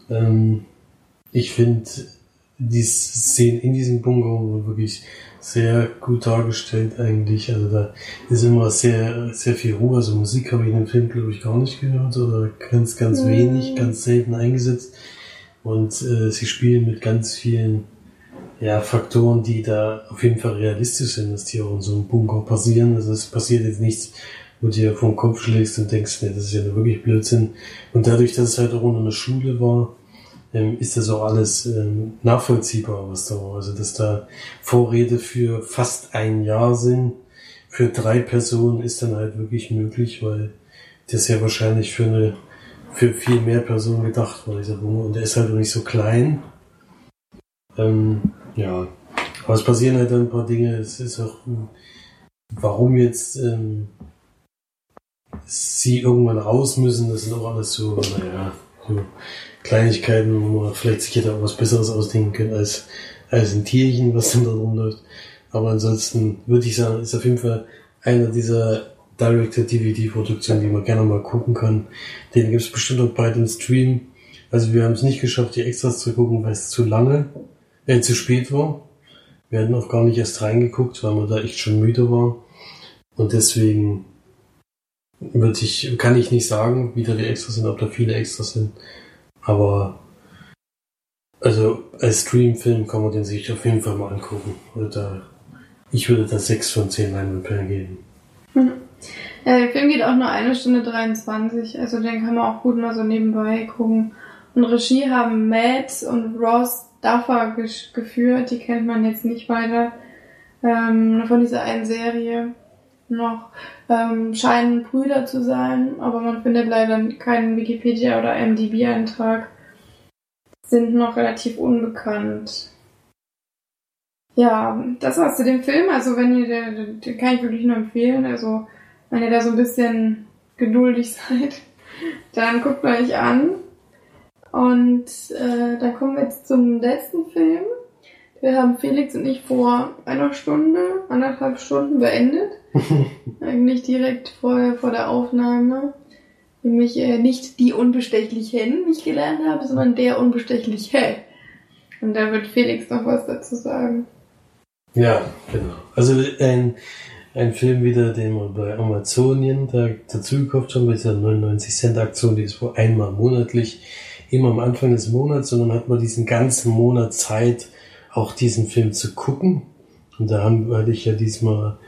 Ähm, ich finde die Szenen in diesem Bunker wirklich sehr gut dargestellt eigentlich. Also da ist immer sehr, sehr viel Ruhe. Also Musik habe ich in dem Film, glaube ich, gar nicht gehört oder ganz, ganz Mhm. wenig, ganz selten eingesetzt. Und äh, sie spielen mit ganz vielen ja, Faktoren, die da auf jeden Fall realistisch sind, dass die auch in so einem Bunker passieren. Also es passiert jetzt nichts, wo du dir vom Kopf schlägst und denkst, nee, das ist ja wirklich Blödsinn. Und dadurch, dass es halt auch unter einer Schule war, ähm, ist das auch alles ähm, nachvollziehbar, was da war. Also dass da Vorräte für fast ein Jahr sind, für drei Personen ist dann halt wirklich möglich, weil das ja wahrscheinlich für eine für viel mehr Personen gedacht war, dieser Bunker. Und der ist halt auch nicht so klein. Ähm, ja. Aber es passieren halt ein paar Dinge. Es ist auch, warum jetzt ähm, sie irgendwann raus müssen, das sind auch alles so, naja, so Kleinigkeiten, wo man vielleicht sich hätte auch was Besseres ausdenken können als, als ein Tierchen, was dann da rumläuft. Aber ansonsten würde ich sagen, ist auf jeden Fall einer dieser Direct-to-DVD-Produktionen, die man gerne mal gucken kann. Den gibt es bestimmt auch bald im Stream. Also wir haben es nicht geschafft, die Extras zu gucken, weil es zu lange, äh, zu spät war. Wir hatten auch gar nicht erst reingeguckt, weil wir da echt schon müde waren. Und deswegen würde ich, kann ich nicht sagen, wie da die Extras sind, ob da viele Extras sind. Aber also als Streamfilm kann man den sich auf jeden Fall mal angucken. Also da, ich würde da 6 von 10 Leinwandperlen geben. Ja, der Film geht auch nur eine Stunde 23, also den kann man auch gut mal so nebenbei gucken. Und Regie haben Matt und Ross Gesch- geführt, die kennt man jetzt nicht weiter ähm, von dieser einen Serie noch. Ähm, scheinen Brüder zu sein, aber man findet leider keinen Wikipedia- oder IMDb-Eintrag. Sind noch relativ unbekannt. Ja, das war's zu dem Film. Also wenn ihr, den, den kann ich wirklich nur empfehlen. Also wenn ihr da so ein bisschen geduldig seid, dann guckt euch an. Und äh, dann kommen wir jetzt zum letzten Film. Wir haben Felix und ich vor einer Stunde, anderthalb Stunden beendet. Eigentlich direkt vor, vor der Aufnahme. Nämlich äh, nicht die Unbestechlichen, wie ich gelernt habe, sondern der Unbestechliche. Und da wird Felix noch was dazu sagen. Ja, genau. Also ein, ein Film wieder, den man bei Amazonien da, dazu gekauft haben, bei dieser 99 Cent Aktion, die ist wohl einmal monatlich, immer am Anfang des Monats, dann hat man diesen ganzen Monat Zeit, auch diesen Film zu gucken. Und da haben, hatte ich ja diesmal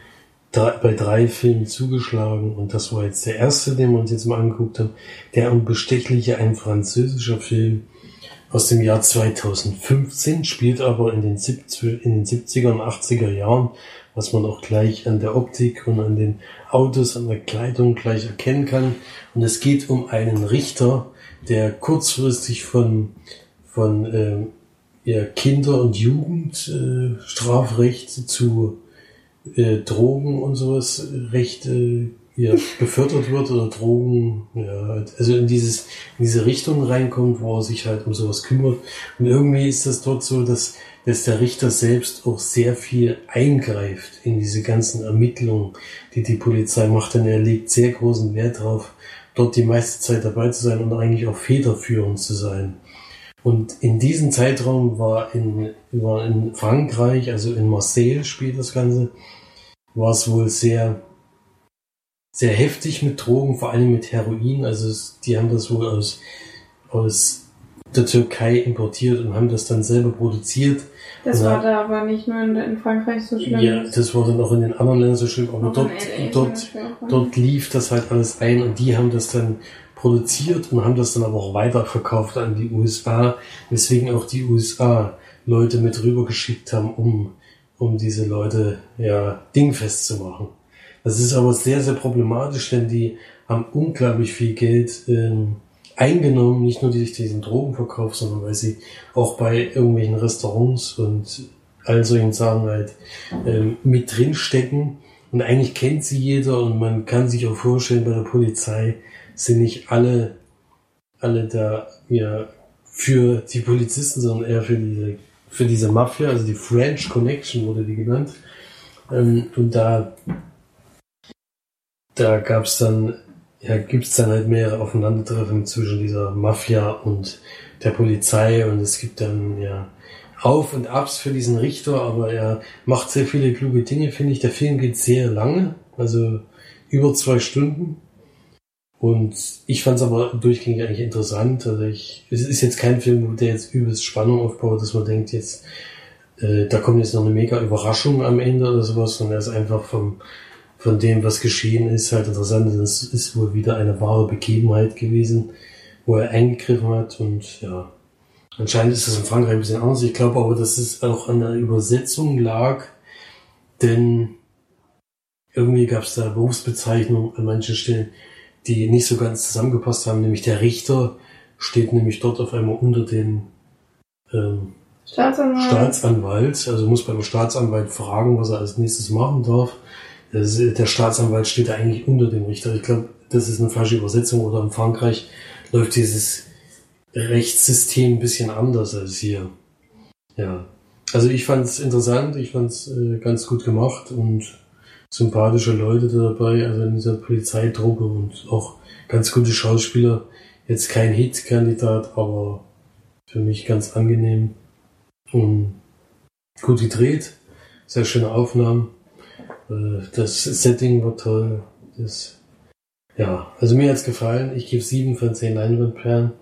drei, bei drei Filmen zugeschlagen und das war jetzt der erste, den wir uns jetzt mal angeguckt haben. Der Unbestechliche, ein französischer Film aus dem Jahr 2015, spielt aber in den, 70, in den 70er und 80er Jahren, was man auch gleich an der Optik und an den Autos, an der Kleidung gleich erkennen kann. Und es geht um einen Richter, der kurzfristig von, von ähm, ja, Kinder- und Jugendstrafrecht äh, zu äh, Drogen und sowas Recht äh, ja, befördert wird oder Drogen, ja, halt, also in dieses, in diese Richtung reinkommt, wo er sich halt um sowas kümmert. Und irgendwie ist das dort so, dass, dass der Richter selbst auch sehr viel eingreift in diese ganzen Ermittlungen, die die Polizei macht, denn er legt sehr großen Wert darauf, dort die meiste Zeit dabei zu sein und eigentlich auch federführend zu sein. Und in diesem Zeitraum war in, war in Frankreich, also in Marseille spielt das Ganze, war es wohl sehr, sehr heftig mit Drogen, vor allem mit Heroin. Also es, die haben das wohl aus, aus der Türkei importiert und haben das dann selber produziert. Das war da aber nicht nur in, in Frankreich so schlimm. Ja, das war dann auch in den anderen Ländern so schlimm, aber dort, dort, dort lief das halt alles ein und die haben das dann produziert und haben das dann aber auch weiterverkauft an die USA, weswegen auch die USA Leute mit rübergeschickt haben, um, um diese Leute ja dingfest zu machen. Das ist aber sehr, sehr problematisch, denn die haben unglaublich viel Geld ähm, eingenommen, nicht nur durch diesen Drogenverkauf, sondern weil sie auch bei irgendwelchen Restaurants und all solchen Sachen halt ähm, mit drinstecken. Und eigentlich kennt sie jeder und man kann sich auch vorstellen, bei der Polizei sind nicht alle, alle da ja, für die Polizisten, sondern eher für diese, für diese Mafia, also die French Connection wurde die genannt. Ähm, und da, da gab's dann, ja, gibt's dann halt mehrere Aufeinandertreffen zwischen dieser Mafia und der Polizei und es gibt dann, ja, Auf und Abs für diesen Richter, aber er macht sehr viele kluge Dinge, finde ich. Der Film geht sehr lange, also über zwei Stunden. Und ich fand es aber durchgängig eigentlich interessant. Also ich, es ist jetzt kein Film, der jetzt übelst Spannung aufbaut, dass man denkt, jetzt, äh, da kommt jetzt noch eine mega Überraschung am Ende oder sowas, sondern er ist einfach vom, von dem, was geschehen ist, halt interessant. Es ist wohl wieder eine wahre Begebenheit gewesen, wo er eingegriffen hat und ja. Anscheinend ist das in Frankreich ein bisschen anders. Ich glaube aber, dass es auch an der Übersetzung lag, denn irgendwie gab es da Berufsbezeichnungen an manchen Stellen, die nicht so ganz zusammengepasst haben. Nämlich der Richter steht nämlich dort auf einmal unter den ähm, Staatsanwalt. Staatsanwalt. Also muss beim Staatsanwalt fragen, was er als nächstes machen darf. Das ist- Der Staatsanwalt steht eigentlich unter dem Richter. Ich glaube, das ist eine falsche Übersetzung. Oder in Frankreich läuft dieses Rechtssystem ein bisschen anders als hier. Ja. Also ich fand es interessant, ich fand es äh, ganz gut gemacht und sympathische Leute dabei, also in dieser Polizeitruppe und auch ganz gute Schauspieler. Jetzt kein Hit-Kandidat, aber für mich ganz angenehm und gut gedreht. Sehr schöne Aufnahmen. Äh, Das Setting war toll. Das, ja, also mir hat's gefallen. Ich gebe sieben von zehn Leinwandperlen.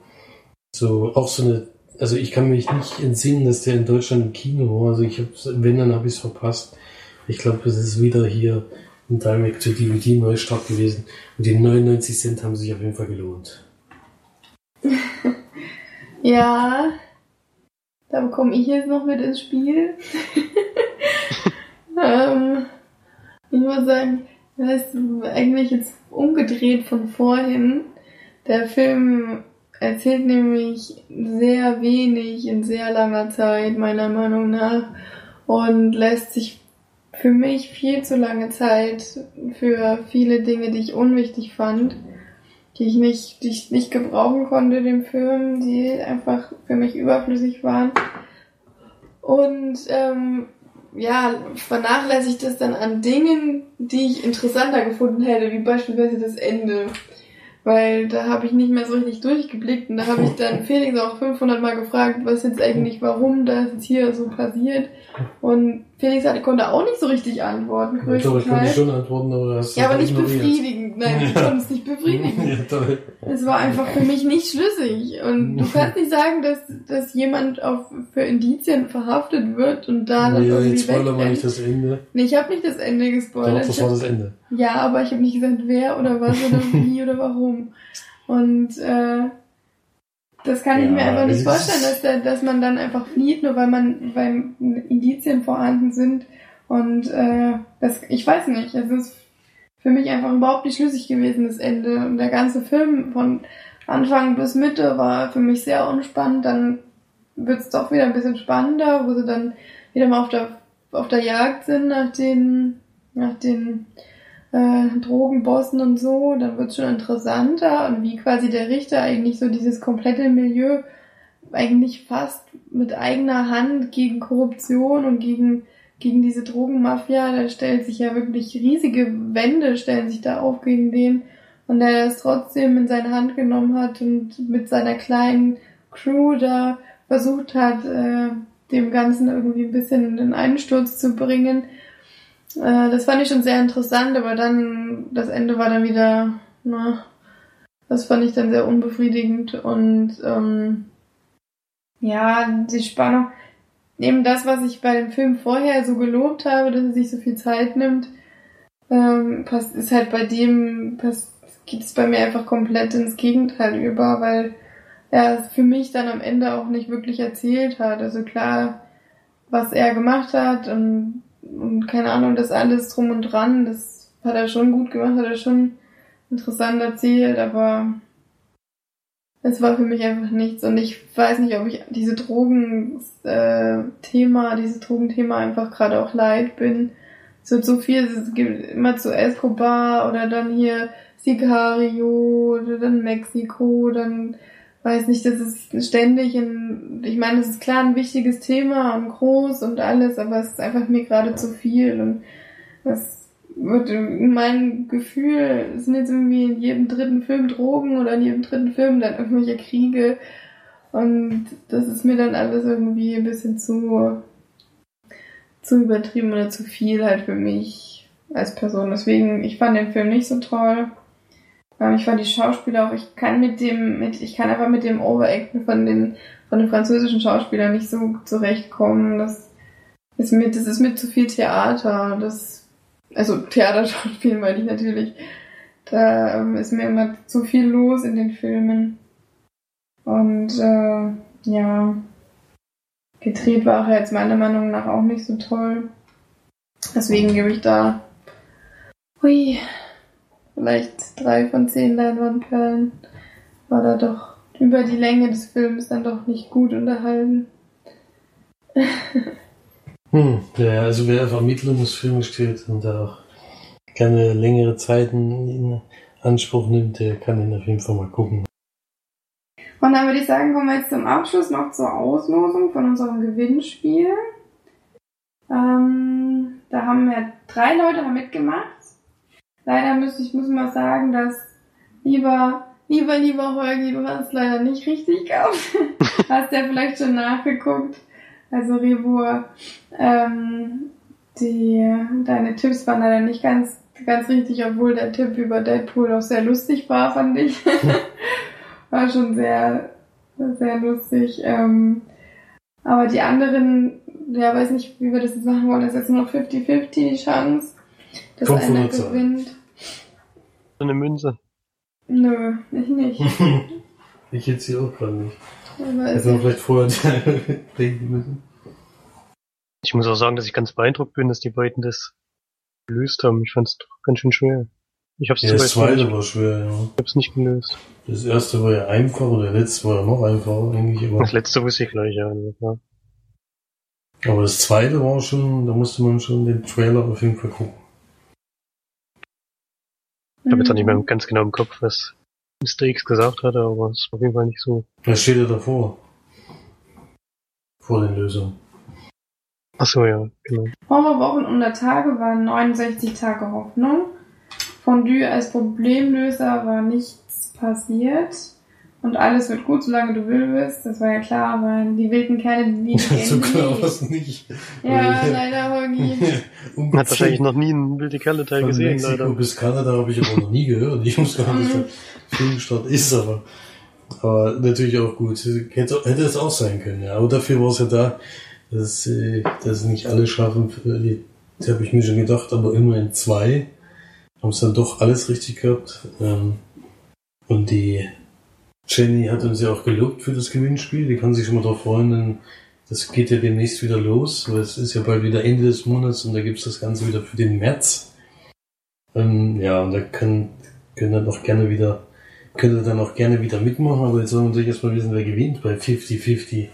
So, auch so eine, also ich kann mich nicht entsinnen, dass der in Deutschland im Kino war. Also ich hab's, wenn, dann habe ich es verpasst. Ich glaube, es ist wieder hier ein Direct-to-DVD-Neustart gewesen. Und die 99 Cent haben sich auf jeden Fall gelohnt. Ja, da bekomme ich jetzt noch mit ins Spiel. ähm, ich muss sagen, das ist eigentlich jetzt umgedreht von vorhin. Der Film erzählt nämlich sehr wenig in sehr langer Zeit, meiner Meinung nach, und lässt sich für mich viel zu lange Zeit für viele Dinge, die ich unwichtig fand, die ich nicht, die ich nicht gebrauchen konnte, dem Film, die einfach für mich überflüssig waren. Und ähm, ja, vernachlässigt es dann an Dingen, die ich interessanter gefunden hätte, wie beispielsweise das Ende. Weil da habe ich nicht mehr so richtig durchgeblickt und da habe ich dann Felix auch 500 Mal gefragt, was jetzt eigentlich, warum das jetzt hier so passiert. Und Felix hatte, konnte auch nicht so richtig antworten, Ich glaube, ich konnte schon antworten, aber hast Ja, aber nicht ignoriert. befriedigend. Nein, ich konnte es nicht befriedigen. ja, toll. Es war einfach für mich nicht schlüssig. Und du kannst nicht sagen, dass, dass jemand auf, für Indizien verhaftet wird und da dann Ja, jetzt wir wegrennt. nicht das Ende. Nee, ich habe nicht das Ende Doch, gespoilert. das Ich war das Ende. ja, aber ich habe nicht gesagt, wer oder was oder wie oder warum. Und äh, das kann ich Ja, mir einfach nicht vorstellen, dass, der, dass man dann einfach flieht, nur weil man weil Indizien vorhanden sind. Und äh, das, ich weiß nicht, es ist für mich einfach überhaupt nicht schlüssig gewesen, das Ende. Und der ganze Film von Anfang bis Mitte war für mich sehr unspannend. Dann wird es doch wieder ein bisschen spannender, wo sie dann wieder mal auf der, auf der Jagd sind nach den, nach den äh, Drogenbossen und so. Dann wird es schon interessanter und wie quasi der Richter eigentlich so dieses komplette Milieu eigentlich fast mit eigener Hand gegen Korruption und gegen gegen diese Drogenmafia, da stellt sich ja wirklich riesige Wände, stellen sich da auf gegen den und der es trotzdem in seine Hand genommen hat und mit seiner kleinen Crew da versucht hat, äh, dem Ganzen irgendwie ein bisschen in den Einsturz zu bringen. Äh, das fand ich schon sehr interessant, aber dann, das Ende war dann wieder, na, das fand ich dann sehr unbefriedigend und ähm, ja, die Spannung, eben das, was ich bei dem Film vorher so gelobt habe, dass er sich so viel Zeit nimmt, ähm, ist halt bei dem, geht es bei mir einfach komplett ins Gegenteil über, weil er es für mich dann am Ende auch nicht wirklich erzählt hat. Also klar, was er gemacht hat und, und keine Ahnung, das alles drum und dran, das hat er schon gut gemacht, hat er schon interessant erzählt, aber es war für mich einfach nichts und ich weiß nicht, ob ich diese Drogen-Thema, äh, dieses Drogenthema einfach gerade auch leid bin. Es wird so viel, es gibt immer zu Escobar oder dann hier Sicario oder dann Mexiko, dann weiß nicht, das ist ständig ein, ich meine, es ist klar ein wichtiges Thema und groß und alles, aber es ist einfach mir gerade zu viel und das wird mein Gefühl, es sind jetzt irgendwie in jedem dritten Film Drogen oder in jedem dritten Film dann irgendwelche Kriege. Und das ist mir dann alles irgendwie ein bisschen zu, zu übertrieben oder zu viel halt für mich als Person. Deswegen, ich fand den Film nicht so toll. Ähm, ich fand die Schauspieler auch, ich kann mit dem, mit, ich kann einfach mit dem Overacten von den, von den französischen Schauspielern nicht so zurechtkommen. Das ist mir, das ist mir zu viel Theater. Das also Theaterschauspiel meine ich natürlich. Da ähm, ist mir immer zu viel los in den Filmen. Und äh, ja, gedreht war er jetzt meiner Meinung nach auch nicht so toll. Deswegen gebe ich da, hui, vielleicht drei von zehn Leinwandperlen. War da doch über die Länge des Films dann doch nicht gut unterhalten. Hm, ja, also wer auf Ermittlungsfilme steht und da auch gerne längere Zeiten in Anspruch nimmt, der kann ihn auf jeden Fall mal gucken. Und dann würde ich sagen, kommen wir jetzt zum Abschluss noch zur Auslosung von unserem Gewinnspiel. Ähm, da haben wir drei Leute haben mitgemacht. Leider müsste ich muss mal sagen, dass lieber lieber lieber Holgi, du hast leider nicht richtig gehabt. hast ja vielleicht schon nachgeguckt. Also Revo, ähm, die, deine Tipps waren leider nicht ganz, ganz richtig, obwohl der Tipp über Deadpool auch sehr lustig war, fand ich. war schon sehr, sehr lustig. Ähm, aber die anderen, ja, weiß nicht, wie wir das jetzt machen wollen, das ist jetzt nur noch 50-50 die Chance, dass einer gewinnt. So eine Münze. Nö, ich nicht. ich jetzt hier auch gerade nicht. Hätten wir vielleicht vorher denken müssen. Ich muss auch sagen, dass ich ganz beeindruckt bin, dass die beiden das gelöst haben. Ich fand es doch ganz schön schwer. Ich hab's ja, das zweite war schwer, ja. Ich hab's nicht gelöst. Das erste war ja einfach und der letzte war ja noch einfacher, eigentlich. Aber das letzte wusste ich gleich, ja. Aber das zweite war schon, da musste man schon den Trailer auf jeden Fall gucken. Ich habe jetzt auch nicht mehr ganz genau im Kopf, was Mr. X gesagt hatte, aber es war auf jeden Fall nicht so. Da steht ja davor. Vor den Lösungen. Ach so, ja, genau. Horrorwochen unter Tage waren 69 Tage Hoffnung. Fondue als Problemlöser war nichts passiert. Und alles wird gut, solange du will bist. Das war ja klar, aber die wilden Kerle, die nie So klar war es nicht. Ja, leider, Holgi. Man hat wahrscheinlich noch nie einen wilde Kerle Teil gesehen, Mexiko leider. bis Kanada habe ich aber noch nie gehört. Ich muss gar nicht, dass der Filmstart ist, aber, aber natürlich auch gut. Hätte, hätte es auch sein können, ja. Aber dafür war es ja da, dass, äh, dass nicht alle schaffen. Die, die habe ich mir schon gedacht, aber immerhin zwei haben es dann doch alles richtig gehabt. Ähm, und die Jenny hat uns ja auch gelobt für das Gewinnspiel. Die kann sich schon mal darauf freuen, denn das geht ja demnächst wieder los, weil es ist ja bald wieder Ende des Monats und da gibt's das Ganze wieder für den März. Ähm, ja, und da können, können dann auch gerne wieder könnt ihr dann auch gerne wieder mitmachen, aber jetzt wollen wir natürlich erstmal wissen, wer gewinnt bei 50-50.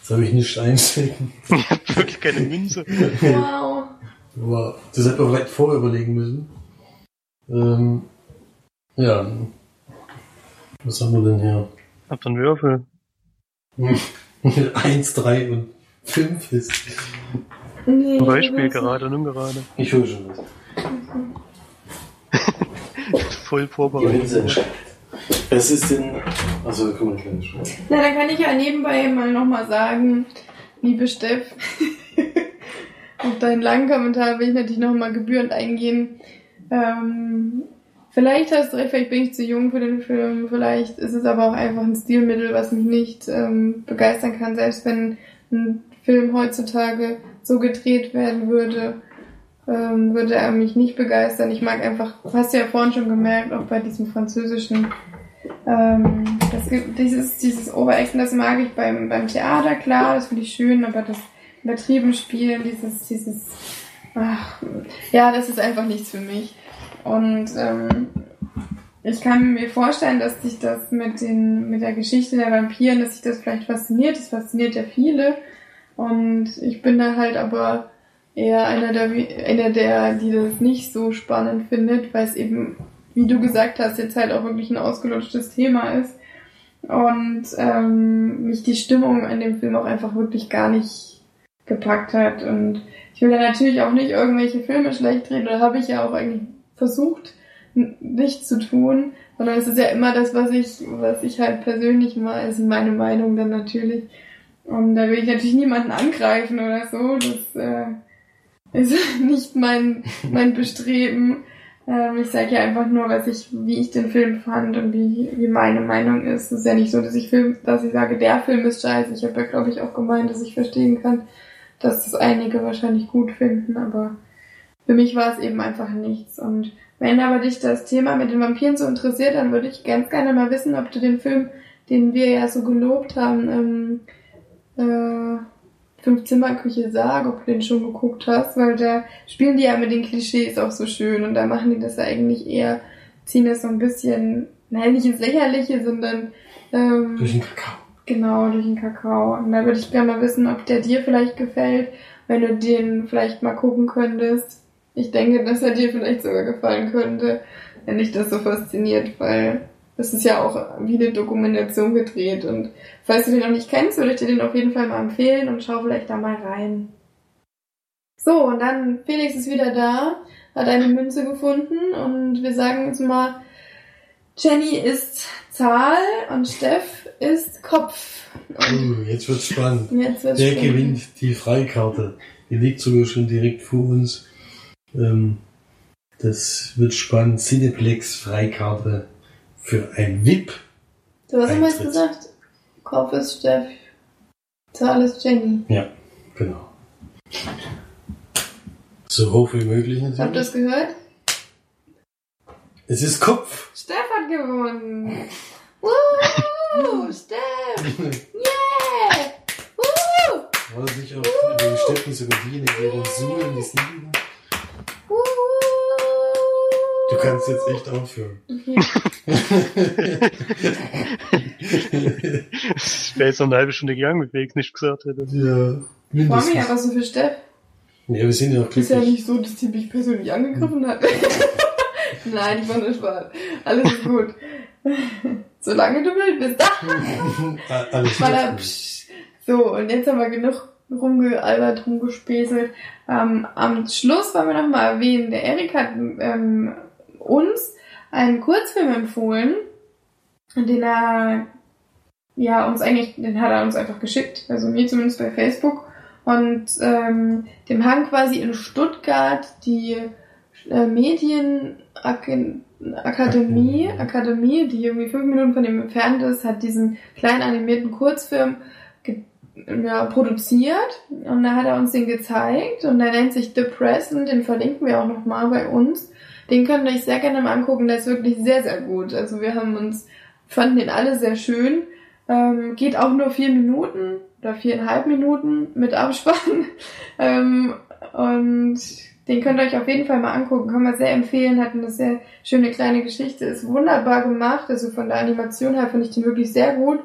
Das habe ich nicht einstecken. Ich hab wirklich keine Münze. Wow. Aber das hätte man vielleicht vorher überlegen müssen. Ähm, ja. Was haben wir denn hier? Hab dann Würfel. 1, 3 und 5 ist. Nee, Zum Beispiel gerade und ungerade. Ich hole schon was. Voll vorbereitet. Was ist denn. Also, guck mal, Schweiz. Na, dann kann ich ja nebenbei mal nochmal sagen, liebe Steff, auf deinen langen Kommentar will ich natürlich nochmal gebührend eingehen. Ähm, vielleicht hast du recht, vielleicht bin ich zu jung für den Film, vielleicht ist es aber auch einfach ein Stilmittel, was mich nicht ähm, begeistern kann, selbst wenn ein Film heutzutage so gedreht werden würde, ähm, würde er mich nicht begeistern. Ich mag einfach, hast du ja vorhin schon gemerkt, auch bei diesem französischen ähm, das gibt dieses, dieses Overacten, das mag ich beim, beim Theater, klar, das finde ich schön, aber das übertrieben Spielen, dieses, dieses, ach, ja, das ist einfach nichts für mich. Und ähm, ich kann mir vorstellen, dass sich das mit den, mit der Geschichte der Vampiren, dass sich das vielleicht fasziniert. Das fasziniert ja viele. Und ich bin da halt aber eher einer der, einer der, die das nicht so spannend findet, weil es eben wie du gesagt hast, jetzt halt auch wirklich ein ausgelutschtes Thema ist. Und ähm, mich die Stimmung in dem Film auch einfach wirklich gar nicht gepackt hat. Und ich will da natürlich auch nicht irgendwelche Filme schlecht reden, oder habe ich ja auch eigentlich versucht, nicht zu tun, sondern es ist ja immer das, was ich, was ich halt persönlich mal, ist meine Meinung dann natürlich. Und da will ich natürlich niemanden angreifen oder so. Das äh, ist nicht mein, mein Bestreben. Ähm, ich sage ja einfach nur, was ich, wie ich den Film fand und wie, wie meine Meinung ist. Es ist ja nicht so, dass ich Film, dass ich sage, der Film ist scheiße. Ich habe ja, glaube ich, auch gemeint, dass ich verstehen kann, dass das einige wahrscheinlich gut finden, aber für mich war es eben einfach nichts. Und wenn aber dich das Thema mit den Vampiren so interessiert, dann würde ich ganz gerne mal wissen, ob du den Film, den wir ja so gelobt haben, ähm, äh, Fünf-Zimmer-Küche Sarg, ob du den schon geguckt hast, weil da spielen die ja mit den Klischees auch so schön und da machen die das ja eigentlich eher, ziehen das so ein bisschen, nein, nicht ins Lächerliche, sondern ähm, Durch den Kakao. Genau, durch den Kakao. Und da würde ich gerne mal wissen, ob der dir vielleicht gefällt, wenn du den vielleicht mal gucken könntest. Ich denke, dass er dir vielleicht sogar gefallen könnte, wenn dich das so fasziniert, weil das ist ja auch wie eine Dokumentation gedreht. Und falls du den noch nicht kennst, würde ich dir den auf jeden Fall mal empfehlen und schau vielleicht da mal rein. So, und dann Felix ist wieder da, hat eine Münze gefunden und wir sagen jetzt mal, Jenny ist Zahl und Steff ist Kopf. Und Uh, jetzt wird's spannend. jetzt wird's Der spannend. gewinnt die Freikarte. Die liegt sogar schon direkt vor uns. Ähm, das wird spannend. Cineplex Freikarte für ein VIP. Du hast immer gesagt, Kopf ist Steff, Zahl ist Jenny. Ja, genau. So hoch wie möglich Habt ihr natürlich. das gehört? Es ist Kopf. Steff hat gewonnen. Woo! Steff! Yeah! Woo! War das nicht auch die Städten sogar die, in deren Suhlen das liegen? Du kannst jetzt echt aufhören. Ich wäre jetzt noch eine halbe Stunde gegangen, wie Felix nicht gesagt hätte. ja, Freue mindestens. mich aber so für Steff. Ja, wir sind ja auch Ist ja glücklich. nicht so, dass die mich persönlich angegriffen hat. Nein, ich war nur Spaß. Alles ist gut. Solange du wild bist. Ah, Alles gut. So, und jetzt haben wir genug rumgealbert, rumgespäßelt. Ähm, am Schluss wollen wir noch mal erwähnen, der Erik hat ähm, uns einen Kurzfilm empfohlen, den er ja uns eigentlich, den hat er uns einfach geschickt, also mir zumindest bei Facebook. Und ähm, dem haben quasi in Stuttgart die äh, Medienakademie, Akademie, die irgendwie fünf Minuten von dem entfernt ist, hat diesen kleinen animierten Kurzfilm ja, produziert und da hat er uns den gezeigt und der nennt sich The Present, den verlinken wir auch nochmal bei uns. Den könnt ihr euch sehr gerne mal angucken, der ist wirklich sehr, sehr gut. Also wir haben uns, fanden den alle sehr schön. Ähm, geht auch nur vier Minuten oder viereinhalb Minuten mit Abspann. ähm, und Den könnt ihr euch auf jeden Fall mal angucken. Kann man sehr empfehlen. Hat eine sehr schöne kleine Geschichte. Ist wunderbar gemacht. Also von der Animation her finde ich den wirklich sehr gut.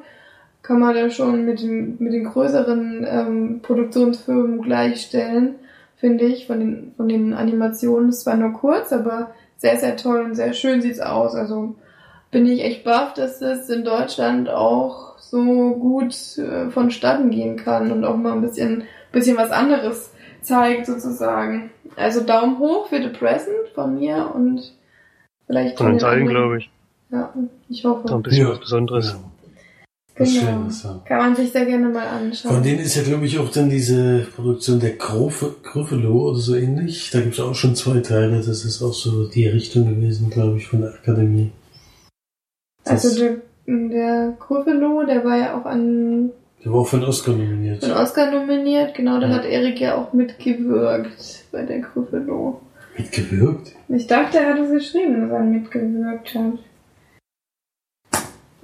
Kann man da schon mit den, mit den größeren ähm, Produktionsfirmen gleichstellen, finde ich, von den, von den Animationen. Es war nur kurz, aber sehr, sehr toll und sehr schön sieht's aus. Also bin ich echt baff, dass das in Deutschland auch so gut äh, vonstatten gehen kann und auch mal ein bisschen, bisschen was anderes zeigt sozusagen. Also Daumen hoch für The Present von mir und vielleicht Von uns den allen, glaube ich. Ja, ich hoffe. Noch ein bisschen Ja. was Besonderes. Ja. Was Genau. Schönes, ja. Kann man sich sehr gerne mal anschauen. Von denen ist ja, glaube ich, auch dann diese Produktion der Gruffalo oder so ähnlich. Da gibt es auch schon zwei Teile. Das ist auch so die Richtung gewesen, glaube ich, von der Akademie. Das, also der, der Gruffalo, der war ja auch an der war auch für den Oscar nominiert. den Oscar nominiert. Genau, da Ja. hat Erik ja auch mitgewirkt bei der Gruffalo. Mitgewirkt? Ich dachte, er hat es geschrieben, dass er mitgewirkt hat.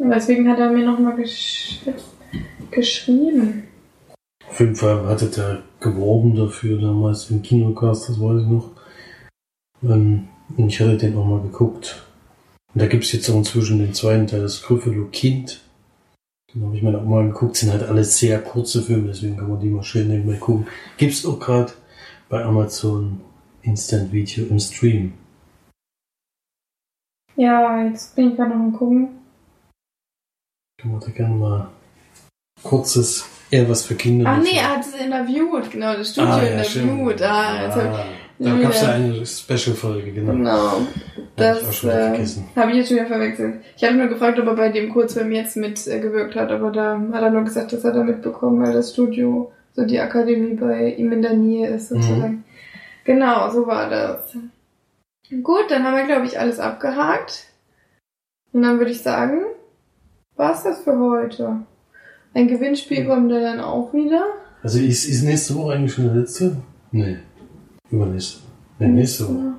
Und deswegen hat er mir nochmal gesch geschrieben. Auf jeden Fall hatte der geworben dafür damals im Kinocast, das weiß ich noch. Ähm, Und ich hatte den auch mal geguckt. Und da gibt's jetzt auch inzwischen den zweiten Teil, das Gruffalo Kind. Den habe ich mir auch mal geguckt. Sind halt alles sehr kurze Filme, deswegen kann man die mal schön nebenbei gucken. Gibt's auch gerade bei Amazon Instant Video im Stream. Ja, jetzt bin ich gerade noch am gucken. Kann man da gerne mal kurzes, eher was für Kinder. Ach nee, er hat es interviewt, genau, das Studio Ah, ja, interviewt. Ah, hab Ah, da Ja. gab's ja eine Special-Folge, genau. Genau. Hab ich auch Das schon wieder äh, vergessen. habe ich jetzt schon wieder verwechselt. Ich hatte nur gefragt, ob er bei dem Kurzfilm jetzt mit äh, hat, aber da hat er nur gesagt, das hat er mitbekommen, weil das Studio, so die Akademie bei ihm in der Nähe ist Mhm. sozusagen. Genau, so war das. Gut, dann haben wir, glaube ich, alles abgehakt. Und dann würde ich sagen, war's das für heute. Ein Gewinnspiel kommt ja dann auch wieder. Also ist, ist nächste Woche eigentlich schon der letzte? Nee. Übernächste. Nee, nächste Woche.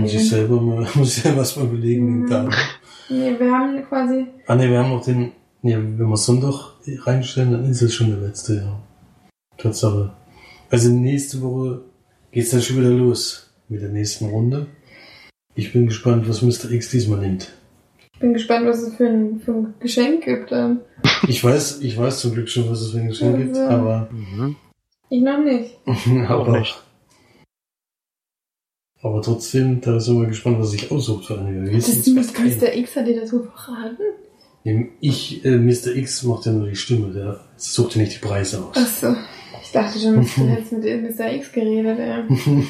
Muss ich selber mal, muss ich ja was mal überlegen, den Mhm. Tag. nee, wir haben quasi Ah ne, wir haben noch den, nee, wenn wir Sonntag reinstellen, dann ist es schon der letzte, ja. Tatsache. Also nächste Woche geht's dann schon wieder los mit der nächsten Runde. Ich bin gespannt, was Mr. X diesmal nimmt. Ich bin gespannt, was es für ein, für ein Geschenk gibt. Ähm, Ich weiß, ich weiß zum Glück schon, was es für ein Geschenk gibt, Also. aber, Mhm. ich noch nicht. aber, nicht. aber trotzdem, da sind wir gespannt, was sich aussucht für eine. Das ist Mr. X hat dir das so verraten? Ich, äh, Mr. X macht ja nur die Stimme, der sucht ja nicht die Preise aus. Achso. Ich dachte schon, du hättest mit Mr. X geredet.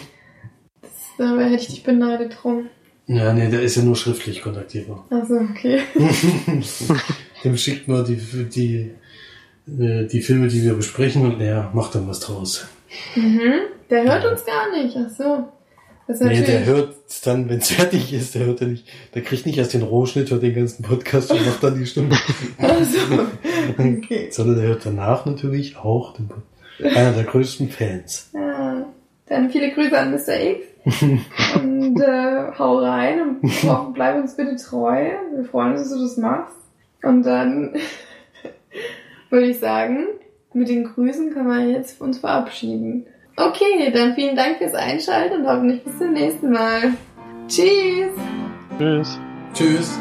Das, da hätte ich dich beneidet drum. Ja, nee, der ist ja nur schriftlich kontaktierbar. Achso, okay. Dem schickt man die, die, äh, die Filme, die wir besprechen und er macht dann was draus. Mhm. Der hört uns gar nicht. Das ist Nee, der hört dann, wenn es fertig ist, der hört er nicht, der kriegt nicht erst den Rohschnitt, hört den ganzen Podcast und macht dann die Stimme. Achso. Okay. Sondern der hört danach natürlich auch den, einer der größten Fans. Ja. Dann viele Grüße an Mr. X. und äh, hau rein und hoff- bleib uns bitte treu. Wir freuen uns, dass du das machst. Und dann würde ich sagen, mit den Grüßen kann man jetzt uns verabschieden. Okay, dann vielen Dank fürs Einschalten und hoffentlich bis zum nächsten Mal. Tschüss! Tschüss. Tschüss.